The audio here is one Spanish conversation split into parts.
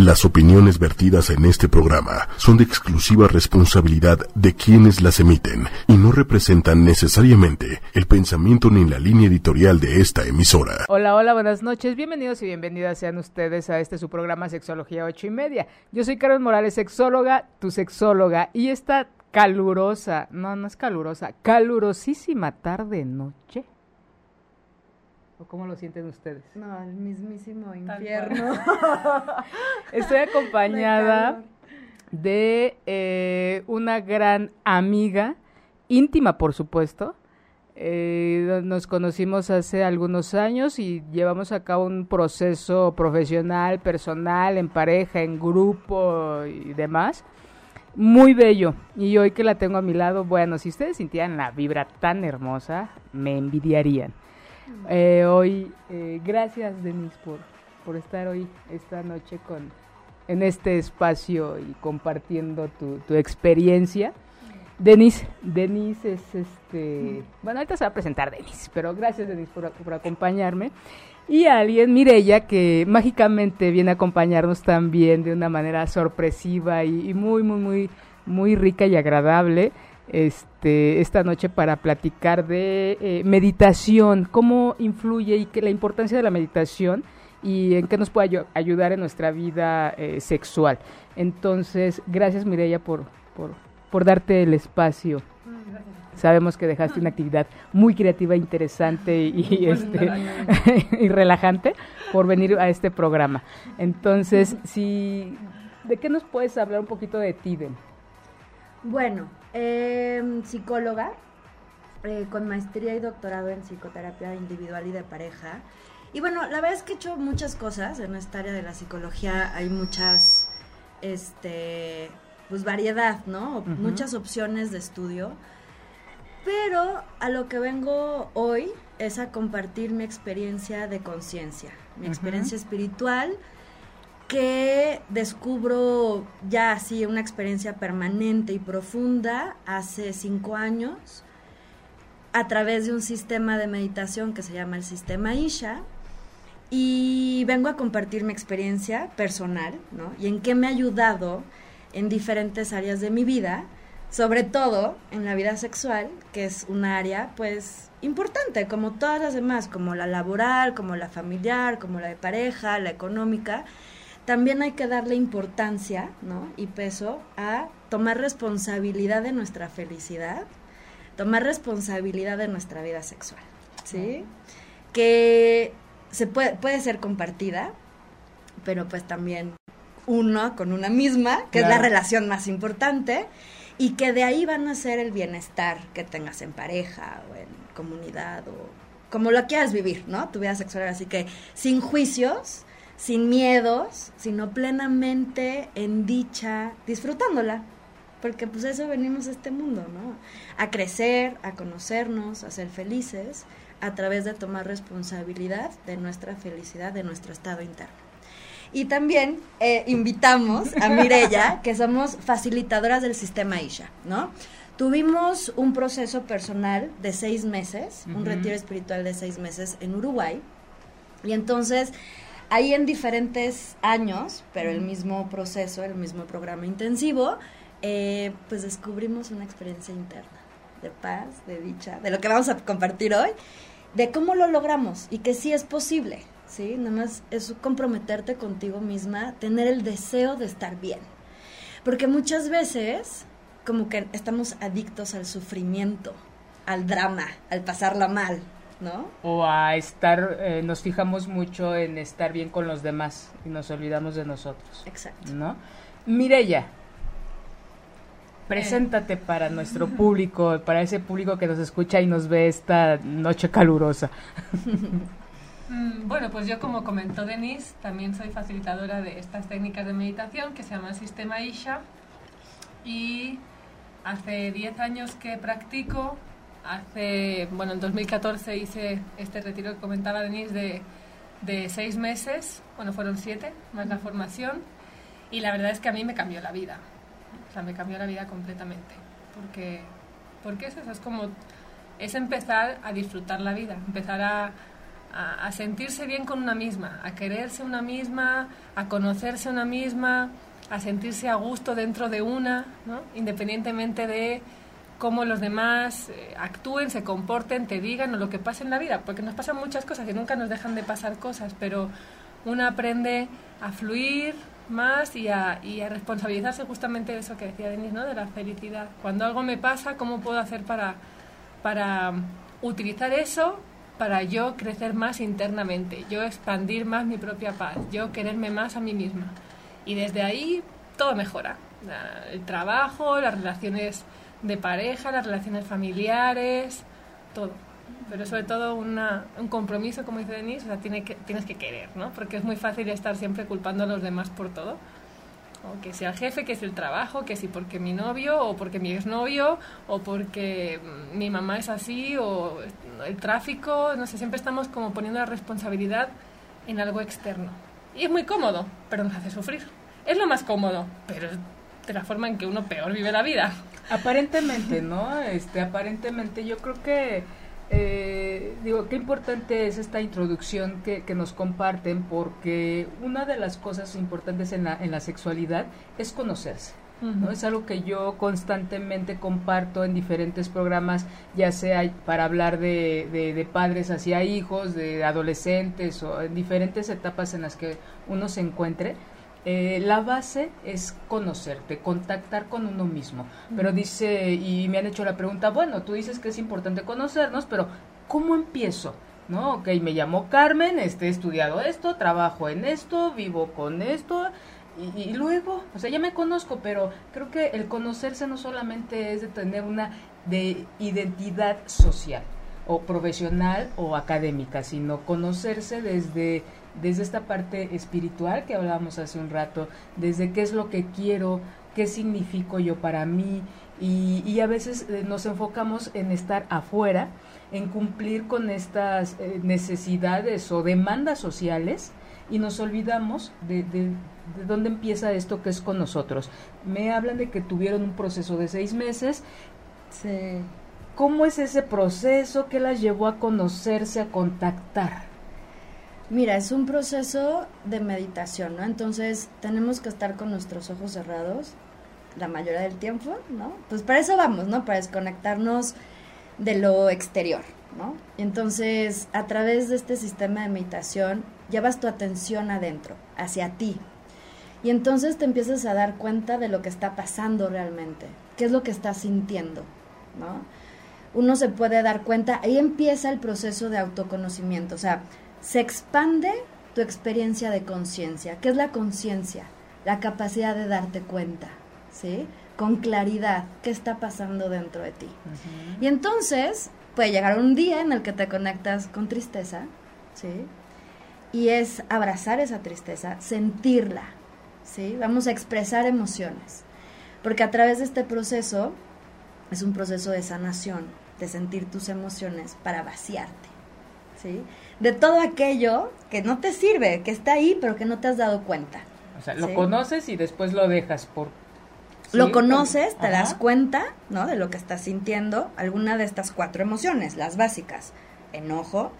Las opiniones vertidas en este programa son de exclusiva responsabilidad de quienes las emiten y no representan necesariamente el pensamiento ni la línea editorial de esta emisora. Hola, hola, buenas noches. Bienvenidos y bienvenidas sean ustedes a este su programa Sexología 8 y media. Yo soy Carol Morales, sexóloga, tu sexóloga, y esta calurosa, no, no es calurosa, calurosísima tarde-noche ¿O cómo lo sienten ustedes? No, el mismísimo infierno. Estoy acompañada de eh, una gran amiga, íntima por supuesto. Eh, nos conocimos hace algunos años y llevamos a cabo un proceso profesional, personal, en pareja, en grupo y demás. Muy bello. Y hoy que la tengo a mi lado, bueno, si ustedes sintieran la vibra tan hermosa, me envidiarían. Eh, hoy, eh, gracias Denise por, por estar hoy, esta noche con, en este espacio y compartiendo tu, tu experiencia. Denise, Denise es este, bueno, ahorita se va a presentar Denise, pero gracias Denise por, por acompañarme. Y alguien, Mirella, que mágicamente viene a acompañarnos también de una manera sorpresiva y, y muy, muy, muy, muy rica y agradable este, esta noche para platicar de eh, meditación, cómo influye y que la importancia de la meditación y en qué nos puede ayudar en nuestra vida eh, sexual. Entonces, gracias Mireya por, por, por darte el espacio. Sabemos que dejaste una actividad muy creativa, interesante y, este, y relajante por venir a este programa. Entonces, si, ¿de qué nos puedes hablar un poquito de ti, Bueno, eh, psicóloga, eh, con maestría y doctorado en psicoterapia individual y de pareja. Y bueno, la verdad es que he hecho muchas cosas en esta área de la psicología. Hay muchas, este, pues variedad, ¿no? Muchas opciones de estudio. Pero a lo que vengo hoy es a compartir mi experiencia de conciencia, mi experiencia espiritual que descubro ya así una experiencia permanente y profunda hace cinco años a través de un sistema de meditación que se llama el sistema Isha y vengo a compartir mi experiencia personal, ¿no? Y en qué me ha ayudado en diferentes áreas de mi vida, sobre todo en la vida sexual, que es un área pues importante, como todas las demás, como la laboral, como la familiar, como la de pareja, la económica, también hay que darle importancia ¿no? y peso a tomar responsabilidad de nuestra felicidad, tomar responsabilidad de nuestra vida sexual, ¿sí? Que se puede, puede ser compartida, pero pues también uno con una misma, que es la relación más importante, y que de ahí van a ser el bienestar que tengas en pareja o en comunidad o como lo quieras vivir, ¿no? Tu vida sexual. Así que sin juicios, sin miedos, sino plenamente en dicha, disfrutándola. Porque pues eso venimos a este mundo, ¿no? A crecer, a conocernos, a ser felices, a través de tomar responsabilidad de nuestra felicidad, de nuestro estado interno. Y también eh, invitamos a Mirella, que somos facilitadoras del sistema Isha, ¿no? Tuvimos un proceso personal de seis meses, un retiro espiritual de seis meses en Uruguay. Y entonces ahí en diferentes años, pero el mismo proceso, el mismo programa intensivo, eh, pues descubrimos una experiencia interna de paz, de dicha, de lo que vamos a compartir hoy, de cómo lo logramos y que sí es posible, ¿sí? Nada más es comprometerte contigo misma, tener el deseo de estar bien. Porque muchas veces como que estamos adictos al sufrimiento, al drama, al pasarla mal, ¿no? O a estar, eh, nos fijamos mucho en estar bien con los demás y nos olvidamos de nosotros. Exacto. ¿No? Mirella, preséntate para nuestro público, para ese público que nos escucha y nos ve esta noche calurosa. Mm, bueno, pues yo como comentó Denise, también soy facilitadora de estas técnicas de meditación que se llama Sistema Isha y hace 10 años que practico Hace, bueno, en 2014 hice este retiro que comentaba Denise de, de seis meses, bueno, fueron siete, más la formación, y la verdad es que a mí me cambió la vida, o sea, me cambió la vida completamente, porque, porque es eso, es como, es empezar a disfrutar la vida, empezar a, a, sentirse bien con una misma, a quererse una misma, a conocerse una misma, a sentirse a gusto dentro de una, ¿no? independientemente de cómo los demás eh, actúen, se comporten, te digan o lo que pase en la vida, porque nos pasan muchas cosas y nunca nos dejan de pasar cosas, pero uno aprende a fluir más y a, responsabilizarse justamente de eso que decía Denis, ¿no? de la felicidad. Cuando algo me pasa, ¿cómo puedo hacer para, para utilizar eso para yo crecer más internamente, yo expandir más mi propia paz, yo quererme más a mí misma? Y desde ahí todo mejora. El trabajo, las relaciones de pareja, las relaciones familiares, todo. Pero sobre todo una, un compromiso, como dice Denise, o sea, tiene que, tienes que querer, ¿no? Porque es muy fácil estar siempre culpando a los demás por todo. O que sea el jefe, que es el trabajo, que si porque mi novio, o porque mi exnovio, o porque mi mamá es así, o el tráfico, no sé, siempre estamos como poniendo la responsabilidad en algo externo. Y es muy cómodo, pero nos hace sufrir. Es lo más cómodo, pero es de la forma en que uno peor vive la vida. Aparentemente, ¿no? Este, aparentemente yo creo que eh, digo, qué importante es esta introducción que, que, nos comparten porque una de las cosas importantes en la, en la sexualidad es conocerse. ¿no? Es algo que yo constantemente comparto en diferentes programas, ya sea para hablar de, de, de, padres hacia hijos, de adolescentes o en diferentes etapas en las que uno se encuentre. Eh, la base es conocerte, contactar con uno mismo. Pero dice, y me han hecho la pregunta, bueno, tú dices que es importante conocernos, pero ¿cómo empiezo? ¿No? Ok, me llamo Carmen, este, he estudiado esto, trabajo en esto, vivo con esto, y, y, luego, o sea, ya me conozco, pero creo que el conocerse no solamente es de tener una de identidad social o profesional o académica, sino conocerse desde desde esta parte espiritual que hablábamos hace un rato, desde qué es lo que quiero, qué significo yo para mí, y, y a veces eh, nos enfocamos en estar afuera, en cumplir con estas eh, necesidades o demandas sociales, y nos olvidamos de, de, de, dónde empieza esto que es con nosotros. Me hablan de que tuvieron un proceso de seis meses. Sí. ¿Cómo es ese proceso? ¿Qué las llevó a conocerse, a contactar? Mira, es un proceso de meditación, ¿no? Entonces tenemos que estar con nuestros ojos cerrados la mayoría del tiempo, ¿no? Pues para eso vamos, ¿no? Para desconectarnos de lo exterior, ¿no? Entonces, a través de este sistema de meditación, llevas tu atención adentro, hacia ti. Y entonces te empiezas a dar cuenta de lo que está pasando realmente, qué es lo que estás sintiendo, ¿no? Uno se puede dar cuenta, ahí empieza el proceso de autoconocimiento, o sea, se expande tu experiencia de conciencia. ¿Qué es la conciencia? La capacidad de darte cuenta, ¿sí? Con claridad, qué está pasando dentro de ti. Uh -huh. Y entonces puede llegar un día en el que te conectas con tristeza, ¿sí? Y es abrazar esa tristeza, sentirla, ¿sí? Vamos a expresar emociones. Porque a través de este proceso es un proceso de sanación, de sentir tus emociones para vaciarte, ¿sí? de todo aquello que no te sirve, que está ahí, pero que no te has dado cuenta. O sea, lo ¿sí? conoces y después lo dejas por... ¿Sí? Lo conoces, te Ajá. das cuenta, ¿no? De lo que estás sintiendo, alguna de estas cuatro emociones, las básicas, enojo,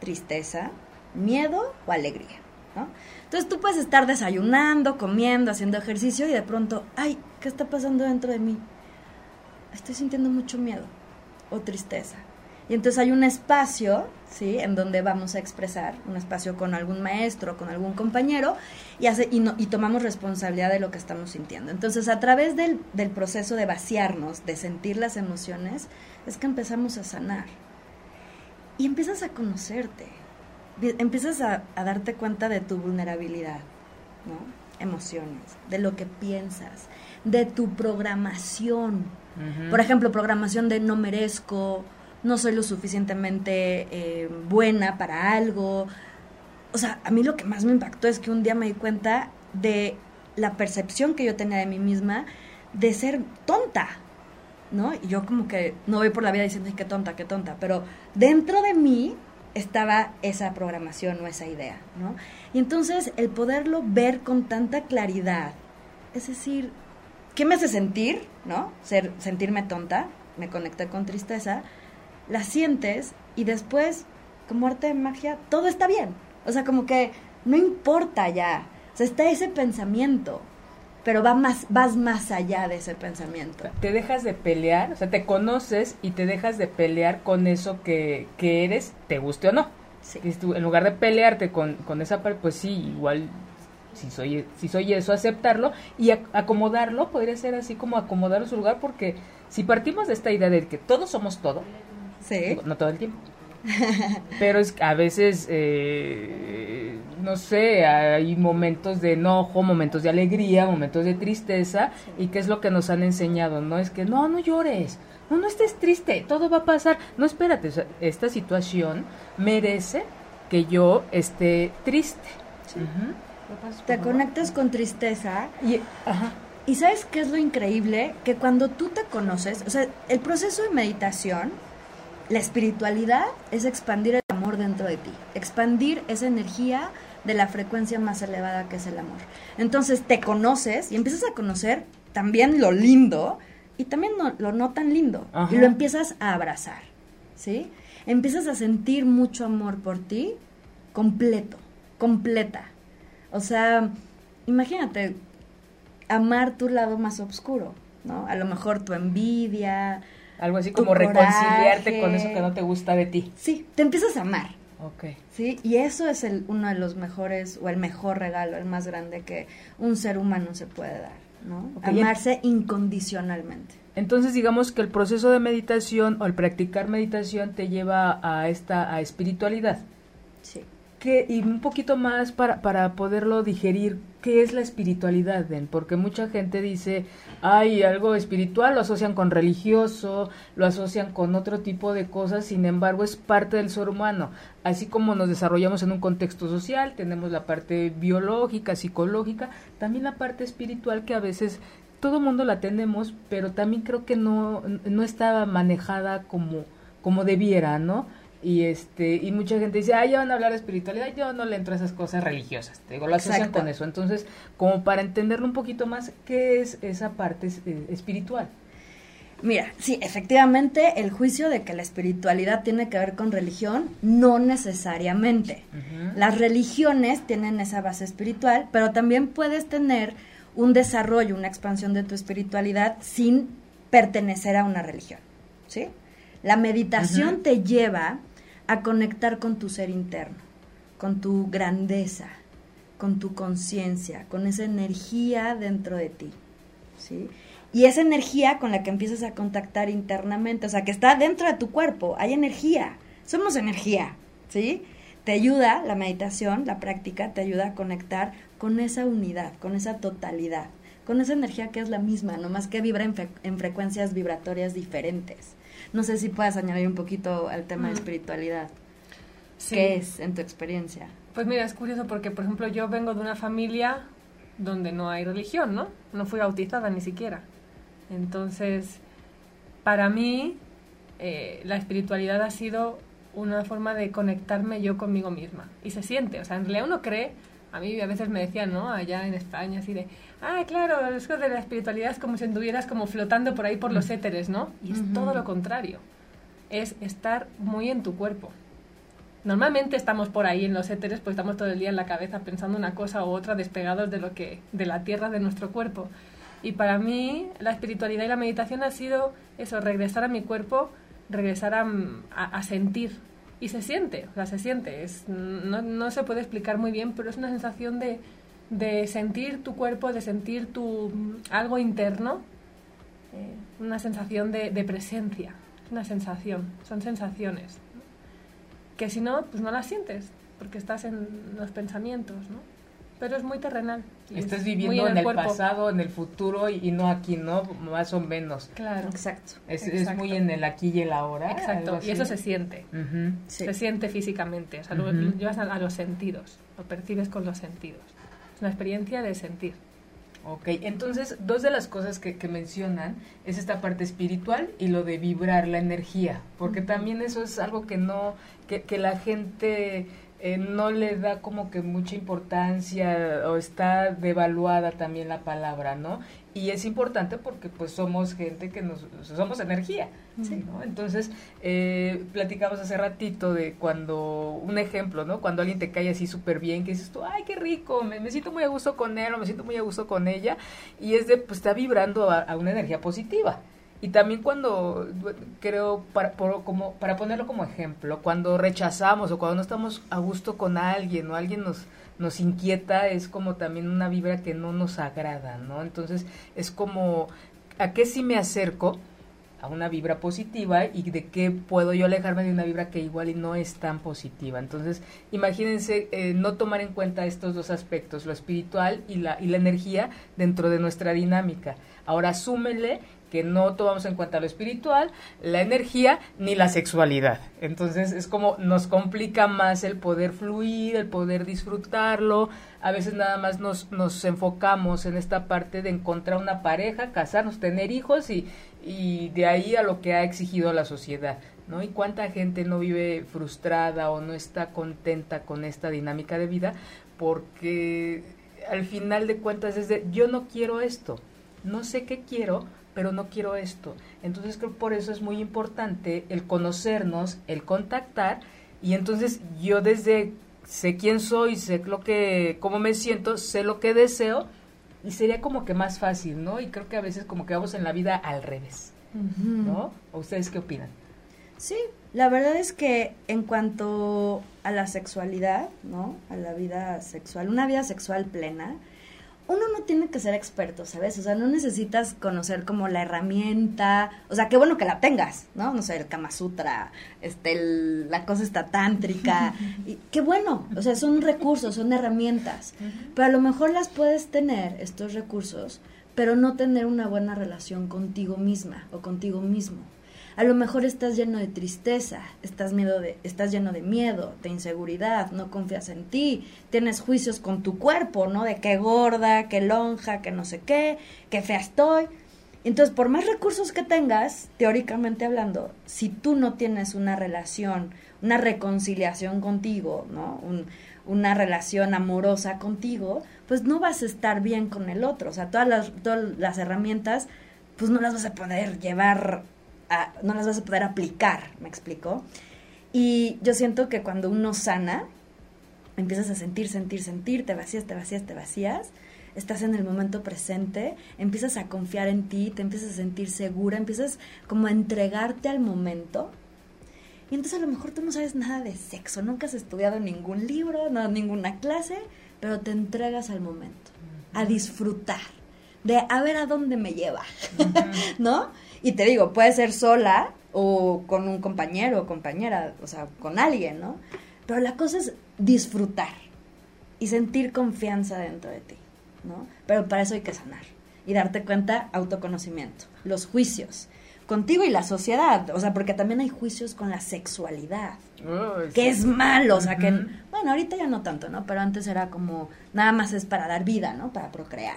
tristeza, miedo o alegría, ¿no? Entonces tú puedes estar desayunando, comiendo, haciendo ejercicio y de pronto, ay, ¿qué está pasando dentro de mí? Estoy sintiendo mucho miedo o tristeza. Y entonces hay un espacio, ¿sí? En donde vamos a expresar, un espacio con algún maestro, con algún compañero, y, hace, y, no, y tomamos responsabilidad de lo que estamos sintiendo. Entonces, a través del, del, proceso de vaciarnos, de sentir las emociones, es que empezamos a sanar. Y empiezas a conocerte, empiezas a, a darte cuenta de tu vulnerabilidad, ¿no? Emociones, de lo que piensas, de tu programación. Uh -huh. Por ejemplo, programación de no merezco, no soy lo suficientemente eh, buena para algo. O sea, a mí lo que más me impactó es que un día me di cuenta de la percepción que yo tenía de mí misma de ser tonta, ¿no? Y yo como que no voy por la vida diciendo, qué tonta, qué tonta, pero dentro de mí estaba esa programación o esa idea, ¿no? Y entonces el poderlo ver con tanta claridad, es decir, ¿qué me hace sentir, ¿no? Ser, sentirme tonta, me conecté con tristeza, la sientes y después como arte de magia, todo está bien. O sea, como que no importa ya. O sea, está ese pensamiento, pero va más, vas más allá de ese pensamiento. Te dejas de pelear, o sea, te conoces y te dejas de pelear con eso que, que eres, te guste o no. Sí. en lugar de pelearte con, con esa parte, pues sí, igual si soy, si soy eso, aceptarlo y acomodarlo, podría ser así como acomodar su lugar, porque si partimos de esta idea de que todos somos todo, sí. no todo el tiempo, pero es a veces, eh, no sé, hay momentos de enojo, momentos de alegría, momentos de tristeza, y qué es lo que nos han enseñado, ¿no? Es que no, no llores, no, no estés triste, todo va a pasar, no espérate, esta situación merece que yo esté triste. Te conectas con tristeza. Y, y ¿sabes qué es lo increíble? Que cuando tú te conoces, o sea, el proceso de meditación la espiritualidad es expandir el amor dentro de ti, expandir esa energía de la frecuencia más elevada que es el amor. Entonces te conoces y empiezas a conocer también lo lindo y también lo no tan lindo y lo empiezas a abrazar, ¿sí? Empiezas a sentir mucho amor por ti completo, completa. O sea, imagínate amar tu lado más oscuro, ¿no? A lo mejor tu envidia, algo así como reconciliarte con eso que no te gusta de ti. Sí, te empiezas a amar. Ok. Sí, y eso es el, uno de los mejores o el mejor regalo, el más grande que un ser humano se puede dar, ¿no? Amarse incondicionalmente. Entonces digamos que el proceso de meditación o el practicar meditación te lleva a esta a espiritualidad. Y un poquito más para, para poderlo digerir, ¿qué es la espiritualidad, Den? Porque mucha gente dice, hay algo espiritual, lo asocian con religioso, lo asocian con otro tipo de cosas, sin embargo es parte del ser humano. Así como nos desarrollamos en un contexto social, tenemos la parte biológica, psicológica, también la parte espiritual que a veces todo mundo la tenemos, pero también creo que no, no está manejada como, como debiera, ¿no? Y este y mucha gente dice ah ya van a hablar de espiritualidad yo no le entro a esas cosas religiosas te digo lo asocian con eso. Entonces como para entenderlo un poquito más qué es esa parte eh, espiritual Mira, sí, efectivamente, el juicio de que la espiritualidad tiene que ver con religión, no necesariamente. Las religiones tienen esa base espiritual, pero también puedes tener un desarrollo, una expansión de tu espiritualidad sin pertenecer a una religión, ¿sí? La meditación te lleva a conectar con tu ser interno, con tu grandeza, con tu conciencia, con esa energía dentro de ti, ¿sí? Y esa energía con la que empiezas a contactar internamente, o sea, que está dentro de tu cuerpo, hay energía, somos energía, ¿sí? Te ayuda la meditación, la práctica, te ayuda a conectar con esa unidad, con esa totalidad, con esa energía que es la misma, nomás que vibra en, frecuencias vibratorias diferentes. No sé si puedas añadir un poquito al tema de mm. espiritualidad. ¿Qué es en tu experiencia? Pues mira, es curioso porque, por ejemplo, yo vengo de una familia donde no hay religión, ¿no? No fui bautizada ni siquiera. Entonces, para mí, eh, la espiritualidad ha sido una forma de conectarme yo conmigo misma. Y se siente, o sea, en realidad uno cree, a mí a veces me decían, ¿no? Allá en España, así de, ah, claro, eso de la espiritualidad es como si anduvieras como flotando por ahí por los éteres, ¿no? Y es todo lo contrario. Es estar muy en tu cuerpo. Normalmente estamos por ahí en los éteres, pues estamos todo el día en la cabeza pensando una cosa u otra, despegados de lo que, de la tierra, de nuestro cuerpo. Y para mí la espiritualidad y la meditación ha sido eso, regresar a mi cuerpo, regresar a, sentir. Y se siente, o sea, se siente. Es, no, no, se puede explicar muy bien, pero es una sensación de, de sentir tu cuerpo, de sentir tu algo interno, eh, una sensación de, de presencia, una sensación, son sensaciones que si no, pues no las sientes, porque estás en los pensamientos, ¿no? Pero es muy terrenal. Estás viviendo en, el, pasado, en el futuro y, no aquí, ¿no? Más o menos. Claro. Exacto. Es, es muy en el aquí y el ahora. Exacto. Y eso se siente. Se siente físicamente. O sea, lo llevas a, los sentidos. Lo percibes con los sentidos. Es una experiencia de sentir. Ok, entonces dos de las cosas que, que, mencionan es esta parte espiritual y lo de vibrar la energía, porque también eso es algo que no, que, que la gente eh, no le da como que mucha importancia o está devaluada también la palabra, ¿no? Y es importante porque pues somos gente que nos, somos energía, ¿no? Entonces, eh, platicamos hace ratito de cuando, un ejemplo, ¿no? Cuando alguien te cae así súper bien, que dices tú, ay, qué rico, me, siento muy a gusto con él o me siento muy a gusto con ella, y es de, pues está vibrando a una energía positiva. Y también cuando, creo, para, como, para ponerlo como ejemplo, cuando rechazamos o cuando no estamos a gusto con alguien o alguien nos, nos inquieta, es como también una vibra que no nos agrada, ¿no? Entonces es como, ¿a qué sí me acerco? a una vibra positiva y de qué puedo yo alejarme de una vibra que igual y no es tan positiva. Entonces, imagínense eh, no tomar en cuenta estos dos aspectos, lo espiritual y la, y la energía dentro de nuestra dinámica. Ahora súmele que no tomamos en cuenta lo espiritual, la energía ni la sexualidad. Entonces es como nos complica más el poder fluir, el poder disfrutarlo. A veces nada más nos, nos enfocamos en esta parte de encontrar una pareja, casarnos, tener hijos y, y de ahí a lo que ha exigido la sociedad. ¿no? Y cuánta gente no vive frustrada o no está contenta con esta dinámica de vida porque al final de cuentas es de yo no quiero esto, no sé qué quiero, pero no quiero esto. Entonces creo que por eso es muy importante el conocernos, el contactar y entonces yo desde sé quién soy, sé lo que cómo me siento, sé lo que deseo y sería como que más fácil, ¿no? Y creo que a veces como que vamos en la vida al revés. ¿No? ¿O ustedes qué opinan? Sí, la verdad es que en cuanto a la sexualidad, ¿no? A la vida sexual, una vida sexual plena, uno no tiene que ser experto, ¿sabes? O sea, no necesitas conocer como la herramienta, o sea, qué bueno que la tengas, ¿no? No sé, el Kama Sutra, este, la cosa está tántrica, y qué bueno, o sea, son recursos, son herramientas, pero a lo mejor las puedes tener, estos recursos, pero no tener una buena relación contigo misma o contigo mismo. A lo mejor estás lleno de tristeza, estás, miedo de, estás lleno de miedo, de inseguridad, no confías en ti, tienes juicios con tu cuerpo, ¿no? De qué gorda, qué lonja, qué no sé qué, qué fea estoy. Entonces, por más recursos que tengas, teóricamente hablando, si tú no tienes una relación, una reconciliación contigo, ¿no? una relación amorosa contigo, pues no vas a estar bien con el otro. O sea, todas las, todas las herramientas, pues no las vas a poder llevar no las vas a poder aplicar, ¿me explico? Y yo siento que cuando uno sana, empiezas a sentir, sentir, sentir, te vacías, te vacías, te vacías, estás en el momento presente, empiezas a confiar en ti, te empiezas a sentir segura, empiezas como a entregarte al momento. Y entonces a lo mejor tú no sabes nada de sexo, nunca has estudiado ningún libro, no, ninguna clase, pero te entregas al momento, a disfrutar, de a ver a dónde me lleva, ¿no? Y te digo, puede ser sola o con un compañero o compañera, o sea, con alguien, ¿no? Pero la cosa es disfrutar y sentir confianza dentro de ti, ¿no? Pero para eso hay que sanar y darte cuenta autoconocimiento, los juicios contigo y la sociedad, o sea, porque también hay juicios con la sexualidad, que es malo, o sea, que, bueno, ahorita ya no tanto, ¿no? Pero antes era como, nada más es para dar vida, ¿no? Para procrear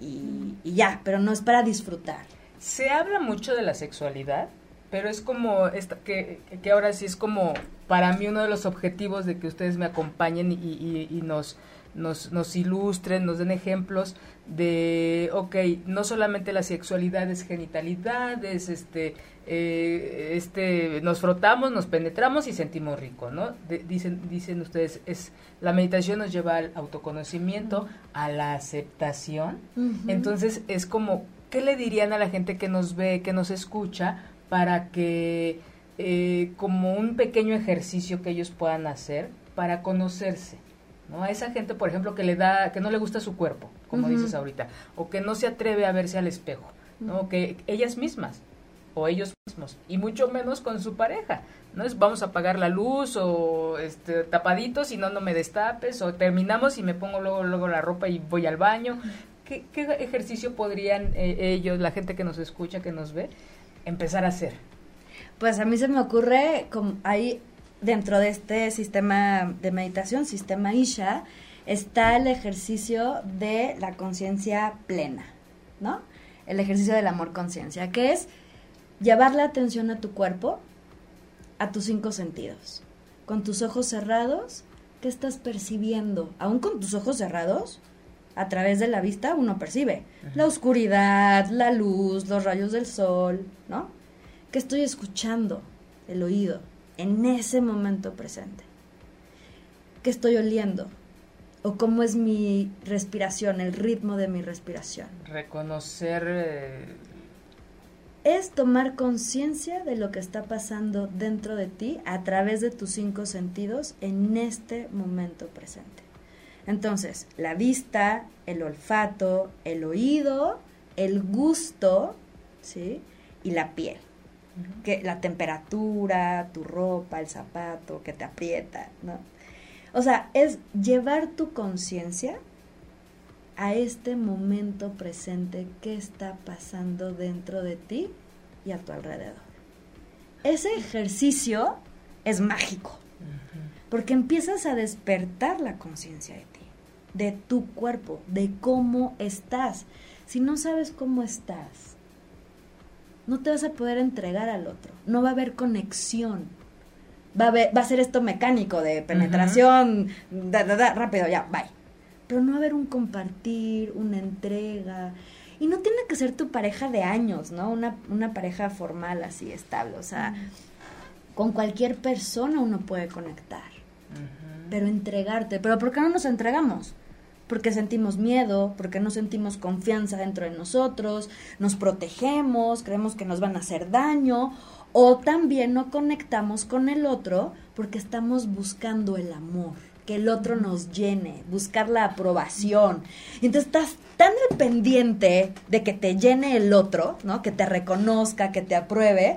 y, y ya, pero no es para disfrutar. Se habla mucho de la sexualidad, pero es como esta, que, que ahora sí es como para mí uno de los objetivos de que ustedes me acompañen y, y, nos, nos, nos, ilustren, nos den ejemplos de, ok, no solamente la sexualidad es genitalidad, es este, eh, este, nos frotamos, nos penetramos y sentimos rico, ¿no? dicen, dicen ustedes, es, la meditación nos lleva al autoconocimiento, a la aceptación, entonces es como ¿qué le dirían a la gente que nos ve, que nos escucha, para que eh, como un pequeño ejercicio que ellos puedan hacer para conocerse? ¿no? A esa gente, por ejemplo, que le da, que no le gusta su cuerpo, como dices ahorita, o que no se atreve a verse al espejo, ¿no? Que ellas mismas o ellos mismos y mucho menos con su pareja no es vamos a apagar la luz o este tapaditos y no no me destapes o terminamos y me pongo luego luego la ropa y voy al baño ¿qué, ejercicio podrían eh, ellos, la gente que nos escucha, que nos ve, empezar a hacer? Pues a mí se me ocurre, como ahí dentro de este sistema de meditación, sistema Isha, está el ejercicio de la conciencia plena, ¿no? El ejercicio del amor conciencia, que es llevar la atención a tu cuerpo, a tus cinco sentidos. Con tus ojos cerrados, ¿Qué estás percibiendo? Aún con tus ojos cerrados, a través de la vista uno percibe la oscuridad, la luz, los rayos del sol, ¿no? ¿Qué estoy escuchando? El oído, en ese momento presente. ¿Qué estoy oliendo? ¿O cómo es mi respiración, el ritmo de mi respiración? Reconocer... Eh, es tomar conciencia de lo que está pasando dentro de ti a través de tus cinco sentidos en este momento presente. Entonces, la vista, el olfato, el oído, el gusto, ¿sí? Y la piel. que, la temperatura, tu ropa, el zapato que te aprieta, ¿no? O sea, es llevar tu conciencia a este momento presente que está pasando dentro de ti y a tu alrededor. Ese ejercicio es mágico, porque empiezas a despertar la conciencia de ti, de tu cuerpo, de cómo estás. Si no sabes cómo estás, no te vas a poder entregar al otro, no va a haber conexión. Va a, va a ser esto mecánico de penetración, rápido, ya, bye pero no haber un compartir, una entrega. Y no tiene que ser tu pareja de años, ¿no? Una, una pareja formal así, estable. O sea, con cualquier persona uno puede conectar. Pero entregarte. ¿Pero por qué no nos entregamos? Porque sentimos miedo, porque no sentimos confianza dentro de nosotros, nos protegemos, creemos que nos van a hacer daño, o también no conectamos con el otro porque estamos buscando el amor que el otro nos llene, buscar la aprobación. Y entonces estás tan dependiente de que te llene el otro, ¿no? Que te reconozca, que te apruebe,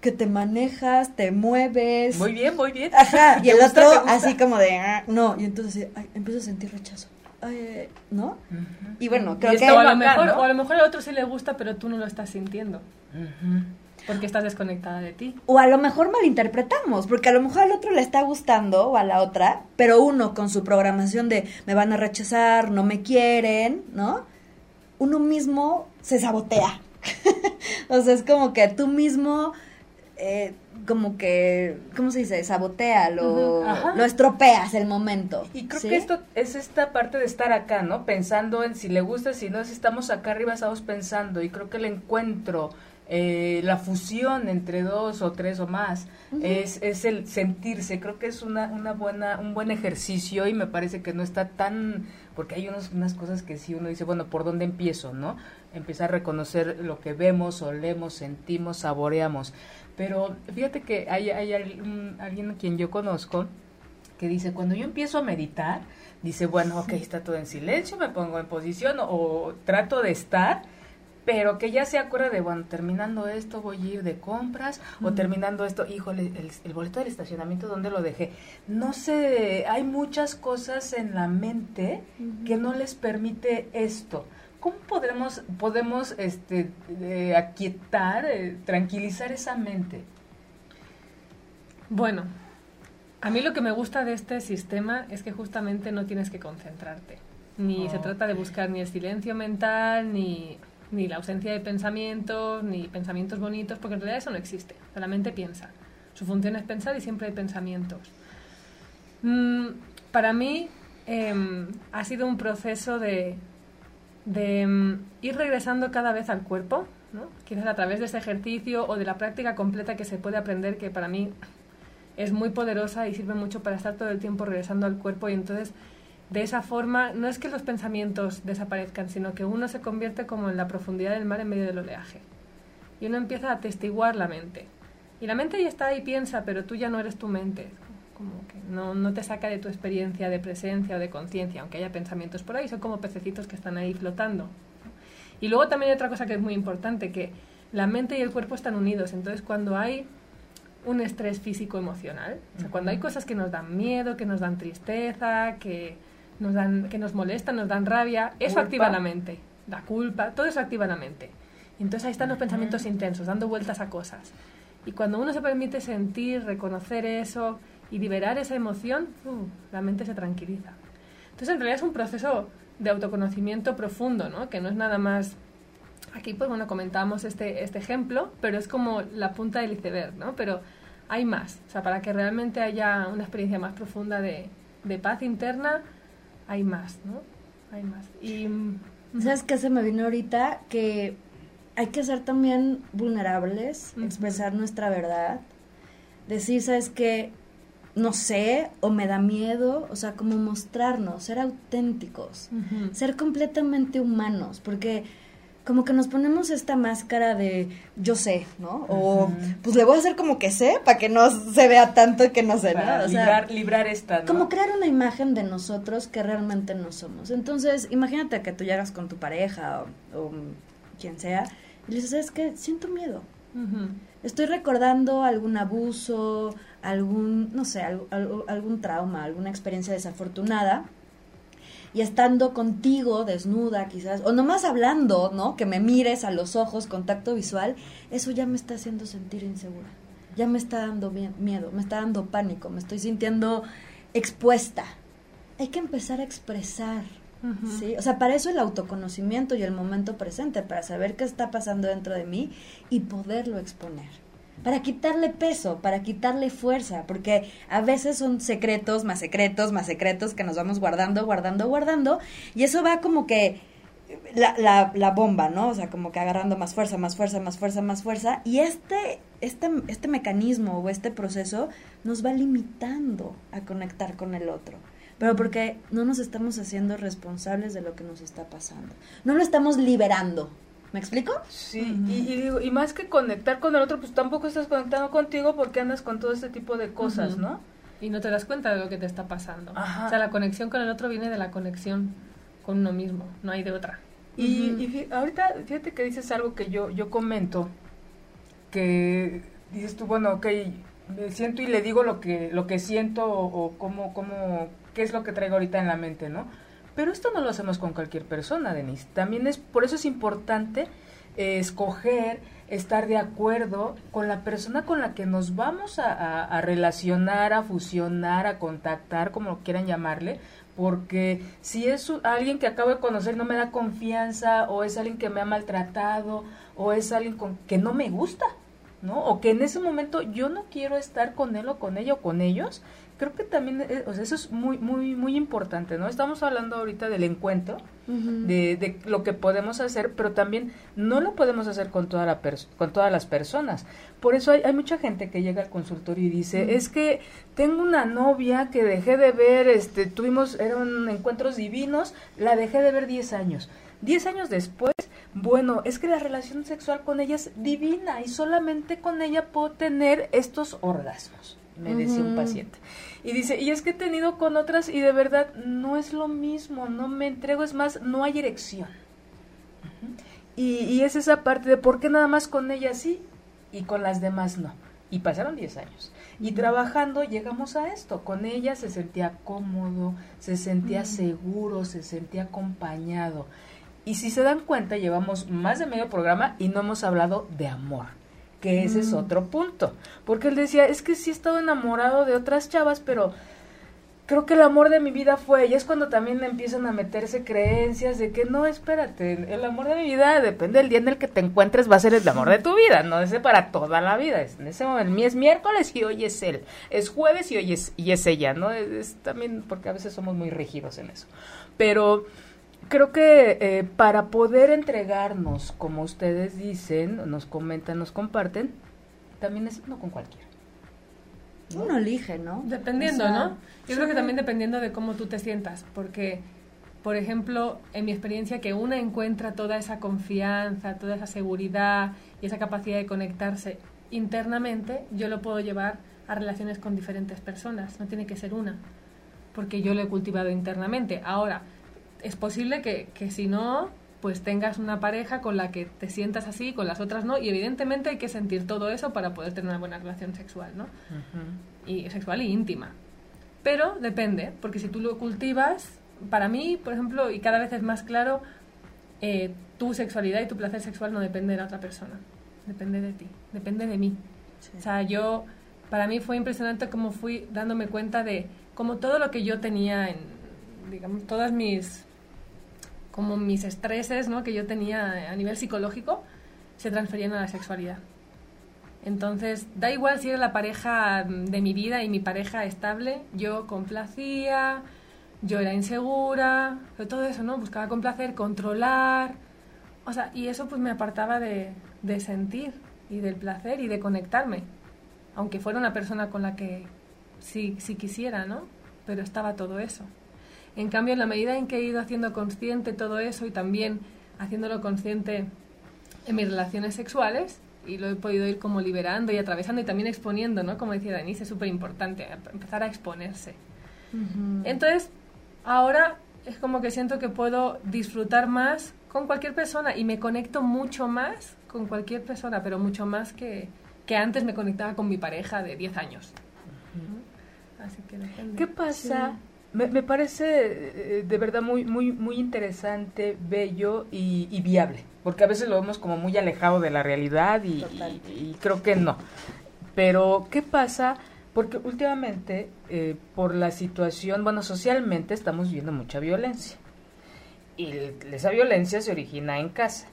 que te manejas, te mueves. Muy bien, muy bien. Ajá, y el otro así como de, ah, no, y entonces empiezo a sentir rechazo. ¿No? Y bueno, creo que... O a, lo mejor, o a lo mejor al otro sí le gusta, pero tú no lo estás sintiendo. Porque estás desconectada de ti. O a lo mejor malinterpretamos, porque a lo mejor al otro le está gustando o a la otra, pero uno con su programación de me van a rechazar, no me quieren, ¿no? Uno mismo se sabotea. o sea, es como que tú mismo, eh, como que, ¿cómo se dice? Sabotea, lo, lo estropeas el momento. Y creo que esto es esta parte de estar acá, ¿no? Pensando en si le gusta, si no, si estamos acá arriba, estamos pensando. Y creo que el encuentro eh, la fusión entre dos o tres o más es, es el sentirse creo que es una, una buena un buen ejercicio y me parece que no está tan porque hay unos, unas cosas que si uno dice bueno por dónde empiezo no empezar a reconocer lo que vemos olemos sentimos saboreamos pero fíjate que hay, hay alguien a quien yo conozco que dice cuando yo empiezo a meditar dice bueno ok está todo en silencio me pongo en posición o trato de estar pero que ya se acuerda de, bueno, terminando esto voy a ir de compras o terminando esto, híjole, el, boleto del estacionamiento, ¿dónde lo dejé? No sé, hay muchas cosas en la mente que no les permite esto. ¿Cómo podremos, podemos este, aquietar, eh, tranquilizar esa mente? Bueno, a mí lo que me gusta de este sistema es que justamente no tienes que concentrarte. Ni se trata de buscar ni el silencio mental, ni ni la ausencia de pensamientos, ni pensamientos bonitos, porque en realidad eso no existe. La mente piensa. Su función es pensar y siempre hay pensamientos. Mm, para mí em, ha sido un proceso de, de em, ir regresando cada vez al cuerpo, ¿no? quizás a través de ese ejercicio o de la práctica completa que se puede aprender, que para mí es muy poderosa y sirve mucho para estar todo el tiempo regresando al cuerpo y entonces de esa forma no es que los pensamientos desaparezcan, sino que uno se convierte como en la profundidad del mar en medio del oleaje. Y uno empieza a atestiguar la mente. Y la mente ya está ahí, piensa, pero tú ya no eres tu mente. Como que no, no te saca de tu experiencia de presencia o de conciencia, aunque haya pensamientos por ahí, son como pececitos que están ahí flotando. Y luego también hay otra cosa que es muy importante, que la mente y el cuerpo están unidos. Entonces cuando hay un estrés físico emocional, o sea, cuando hay cosas que nos dan miedo, que nos dan tristeza, que nos dan, que nos molestan, nos dan rabia, eso activa la mente, la culpa, todo eso activa la mente. Y entonces ahí están los pensamientos intensos, dando vueltas a cosas. Y cuando uno se permite sentir, reconocer eso y liberar esa emoción, uh, la mente se tranquiliza. Entonces en realidad es un proceso de autoconocimiento profundo, ¿no? Que no es nada más... Aquí, pues bueno, comentamos este, este ejemplo, pero es como la punta del iceberg, ¿no? Pero hay más, o sea, para que realmente haya una experiencia más profunda de, de paz interna, hay más, ¿no? Hay más. Y, ¿Sabes qué se me vino ahorita? Que hay que ser también vulnerables, expresar nuestra verdad, decir, ¿sabes qué? No sé, o me da miedo, o sea, como mostrarnos, ser auténticos, ser completamente humanos, porque como que nos ponemos esta máscara de yo sé, ¿no? O pues le voy a hacer como que sé para que no se vea tanto que no sé, ¿no? O librar, librar esta, ¿no? Como crear una imagen de nosotros que realmente no somos. Entonces, imagínate que tú llegas con tu pareja o, quien sea y le dices, ¿sabes qué? Siento miedo. Estoy recordando algún abuso, algún, no sé, algún trauma, alguna experiencia desafortunada y estando contigo desnuda quizás, o nomás hablando, ¿no? Que me mires a los ojos, contacto visual, eso ya me está haciendo sentir insegura, ya me está dando miedo, me está dando pánico, me estoy sintiendo expuesta. Hay que empezar a expresar, ¿sí? O sea, para eso el autoconocimiento y el momento presente, para saber qué está pasando dentro de mí y poderlo exponer para quitarle peso, para quitarle fuerza, porque a veces son secretos, más secretos, más secretos que nos vamos guardando, guardando, guardando, y eso va como que la, la, la bomba, ¿no? O sea, como que agarrando más fuerza, más fuerza, más fuerza, más fuerza, y este, este, este mecanismo o este proceso nos va limitando a conectar con el otro pero porque no nos estamos haciendo responsables de lo que nos está pasando. No lo estamos liberando, ¿Me explico? Sí, y, digo, y más que conectar con el otro, pues tampoco estás conectando contigo porque andas con todo este tipo de cosas, ¿no? Y no te das cuenta de lo que te está pasando. O sea, la conexión con el otro viene de la conexión con uno mismo, no hay de otra. Y, ahorita, fíjate que dices algo que yo, yo comento, que dices tú, bueno, ok, me siento y le digo lo que, lo que siento o, o cómo, cómo, qué es lo que traigo ahorita en la mente, ¿no? Pero esto no lo hacemos con cualquier persona, Denise. También es, por eso es importante eh, escoger, estar de acuerdo con la persona con la que nos vamos a, relacionar, a fusionar, a contactar, como quieran llamarle, porque si es alguien que acabo de conocer no me da confianza, o es alguien que me ha maltratado, o es alguien con, que no me gusta, ¿no? O que en ese momento yo no quiero estar con él o con ella o con ellos, creo que también, eh, o sea, eso es muy, muy, muy importante, ¿no? Estamos hablando ahorita del encuentro, de, de, lo que podemos hacer, pero también no lo podemos hacer con, toda la con todas las personas. Por eso hay, hay, mucha gente que llega al consultorio y dice, es que tengo una novia que dejé de ver, este, tuvimos, eran encuentros divinos, la dejé de ver 10 años. 10 años después, bueno, es que la relación sexual con ella es divina y solamente con ella puedo tener estos orgasmos me decía un paciente. Y dice, y es que he tenido con otras y de verdad no es lo mismo, no me entrego, es más, no hay erección. y, y, es esa parte de por qué nada más con ella sí y con las demás no. Y pasaron 10 años. Y trabajando llegamos a esto. Con ella se sentía cómodo, se sentía seguro, se sentía acompañado. Y si se dan cuenta, llevamos más de medio programa y no hemos hablado de amor que ese es mm. otro punto. Porque él decía, es que sí he estado enamorado de otras chavas, pero creo que el amor de mi vida fue, y es cuando también empiezan a meterse creencias de que no, espérate, el amor de mi vida depende del día en el que te encuentres, va a ser el amor de tu vida, no es para toda la vida, es, en ese momento, mi es miércoles y hoy es él, es jueves y hoy es, y es ella, ¿no? es también porque a veces somos muy rígidos en eso. Pero creo que eh, para poder entregarnos, como ustedes dicen, nos comentan, nos comparten, también es no con cualquiera. Uno elige, ¿no? Dependiendo, ¿no? Yo creo que también dependiendo de cómo tú te sientas, porque, por ejemplo, en mi experiencia, que una encuentra toda esa confianza, toda esa seguridad y esa capacidad de conectarse internamente, yo lo puedo llevar a relaciones con diferentes personas, no tiene que ser una, porque yo lo he cultivado internamente. Ahora, es posible que, que si no, pues tengas una pareja con la que te sientas así, con las otras no, y evidentemente hay que sentir todo eso para poder tener una buena relación sexual, ¿no? Y sexual y íntima. Pero depende, porque si tú lo cultivas, para mí, por ejemplo, y cada vez es más claro, eh, tu sexualidad y tu placer sexual no depende de la otra persona, depende de ti, depende de mí. O sea, yo, para mí fue impresionante cómo fui dándome cuenta de cómo todo lo que yo tenía en, digamos, todas mis como mis estreses ¿no? que yo tenía a nivel psicológico se transferían a la sexualidad. Entonces, da igual si era la pareja de mi vida y mi pareja estable, yo complacía, yo era insegura, todo eso, ¿no? Buscaba complacer, controlar, o sea, y eso pues me apartaba de, de sentir y del placer y de conectarme, aunque fuera una persona con la que sí, sí quisiera, ¿no? Pero estaba todo eso. En cambio, en la medida en que he ido haciendo consciente todo eso y también haciéndolo consciente en mis relaciones sexuales, y lo he podido ir como liberando y atravesando y también exponiendo, ¿no? Como decía Denise, es súper importante empezar a exponerse. Entonces, ahora es como que siento que puedo disfrutar más con cualquier persona y me conecto mucho más con cualquier persona, pero mucho más que, que antes me conectaba con mi pareja de 10 años. Así que ¿Qué pasa? Me, me, parece eh, de verdad muy, muy, muy interesante, bello y, y viable porque a veces lo vemos como muy alejado de la realidad y, creo que no. Pero, ¿qué pasa? Porque últimamente, eh, por la situación, bueno, socialmente estamos viendo mucha violencia. Y esa violencia se origina en casa.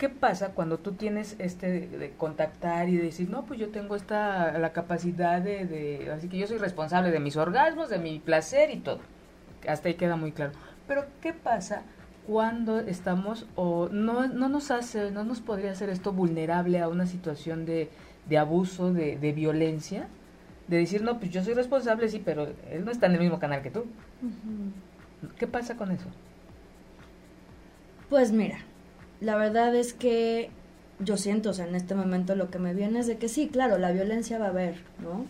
¿Qué pasa cuando tú tienes este de, contactar y decir, no, pues yo tengo esta, la capacidad de, de, así que yo soy responsable de mis orgasmos, de mi placer y todo. Hasta ahí queda muy claro. Pero, ¿qué pasa cuando estamos o no, no nos hace, no nos podría hacer esto vulnerable a una situación de, de abuso, de, de, violencia, de decir, no, pues yo soy responsable, sí, pero él no está en el mismo canal que tú. ¿Qué pasa con eso? Pues mira, la verdad es que yo siento, o sea, en este momento lo que me viene es de que sí, claro, la violencia va a haber, ¿no?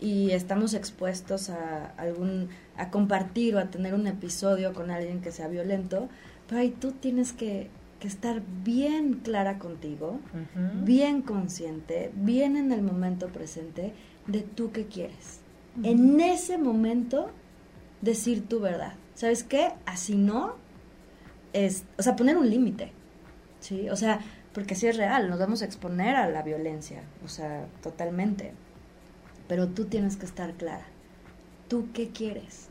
Y estamos expuestos a algún, a compartir o a tener un episodio con alguien que sea violento, pero ahí tú tienes que, estar bien clara contigo, bien consciente, bien en el momento presente de tú qué quieres. En ese momento, decir tu verdad. ¿Sabes qué? Así no, es, o sea, poner un límite, ¿sí? O sea, porque si es real, nos vamos a exponer a la violencia, o sea, totalmente. Pero tú tienes que estar clara. ¿Tú qué quieres?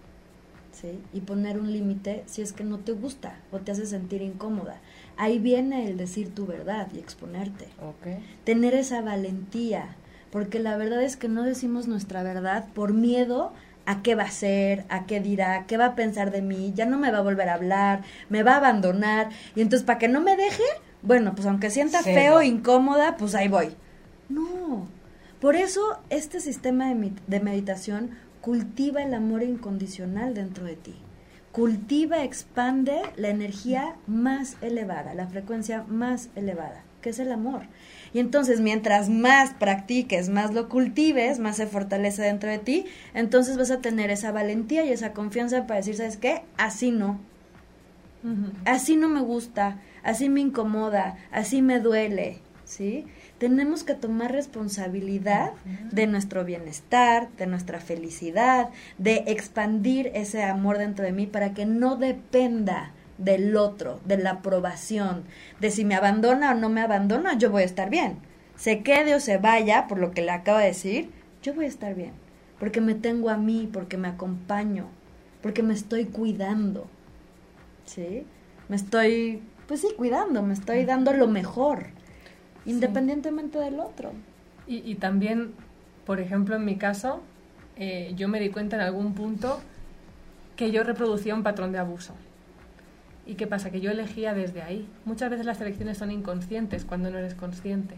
Y poner un límite si es que no te gusta o te hace sentir incómoda. Ahí viene el decir tu verdad y exponerte. Tener esa valentía, porque la verdad es que no decimos nuestra verdad por miedo a qué va a ser, a qué dirá, qué va a pensar de mí, ya no me va a volver a hablar, me va a abandonar. Y entonces, para que no me deje, bueno, pues aunque sienta feo, incómoda, pues ahí voy. No. Por eso este sistema de, de meditación cultiva el amor incondicional dentro de ti. Cultiva, expande la energía más elevada, la frecuencia más elevada, que es el amor. Y entonces, mientras más practiques, más lo cultives, más se fortalece dentro de ti, entonces vas a tener esa valentía y esa confianza para decir, ¿sabes qué? Así no. Así no me gusta, así me incomoda, así me duele, ¿sí? tenemos que tomar responsabilidad de nuestro bienestar, de nuestra felicidad, de expandir ese amor dentro de mí para que no dependa del otro, de la aprobación, de si me abandona o no me abandona, yo voy a estar bien. Se quede o se vaya, por lo que le acabo de decir, yo voy a estar bien, porque me tengo a mí, porque me acompaño, porque me estoy cuidando. ¿Sí? Me estoy, pues sí, cuidando, me estoy dando lo mejor independientemente del otro. Y, también, por ejemplo, en mi caso, eh, yo me di cuenta en algún punto que yo reproducía un patrón de abuso. ¿Y qué pasa? Que yo elegía desde ahí. Muchas veces las elecciones son inconscientes cuando no eres consciente.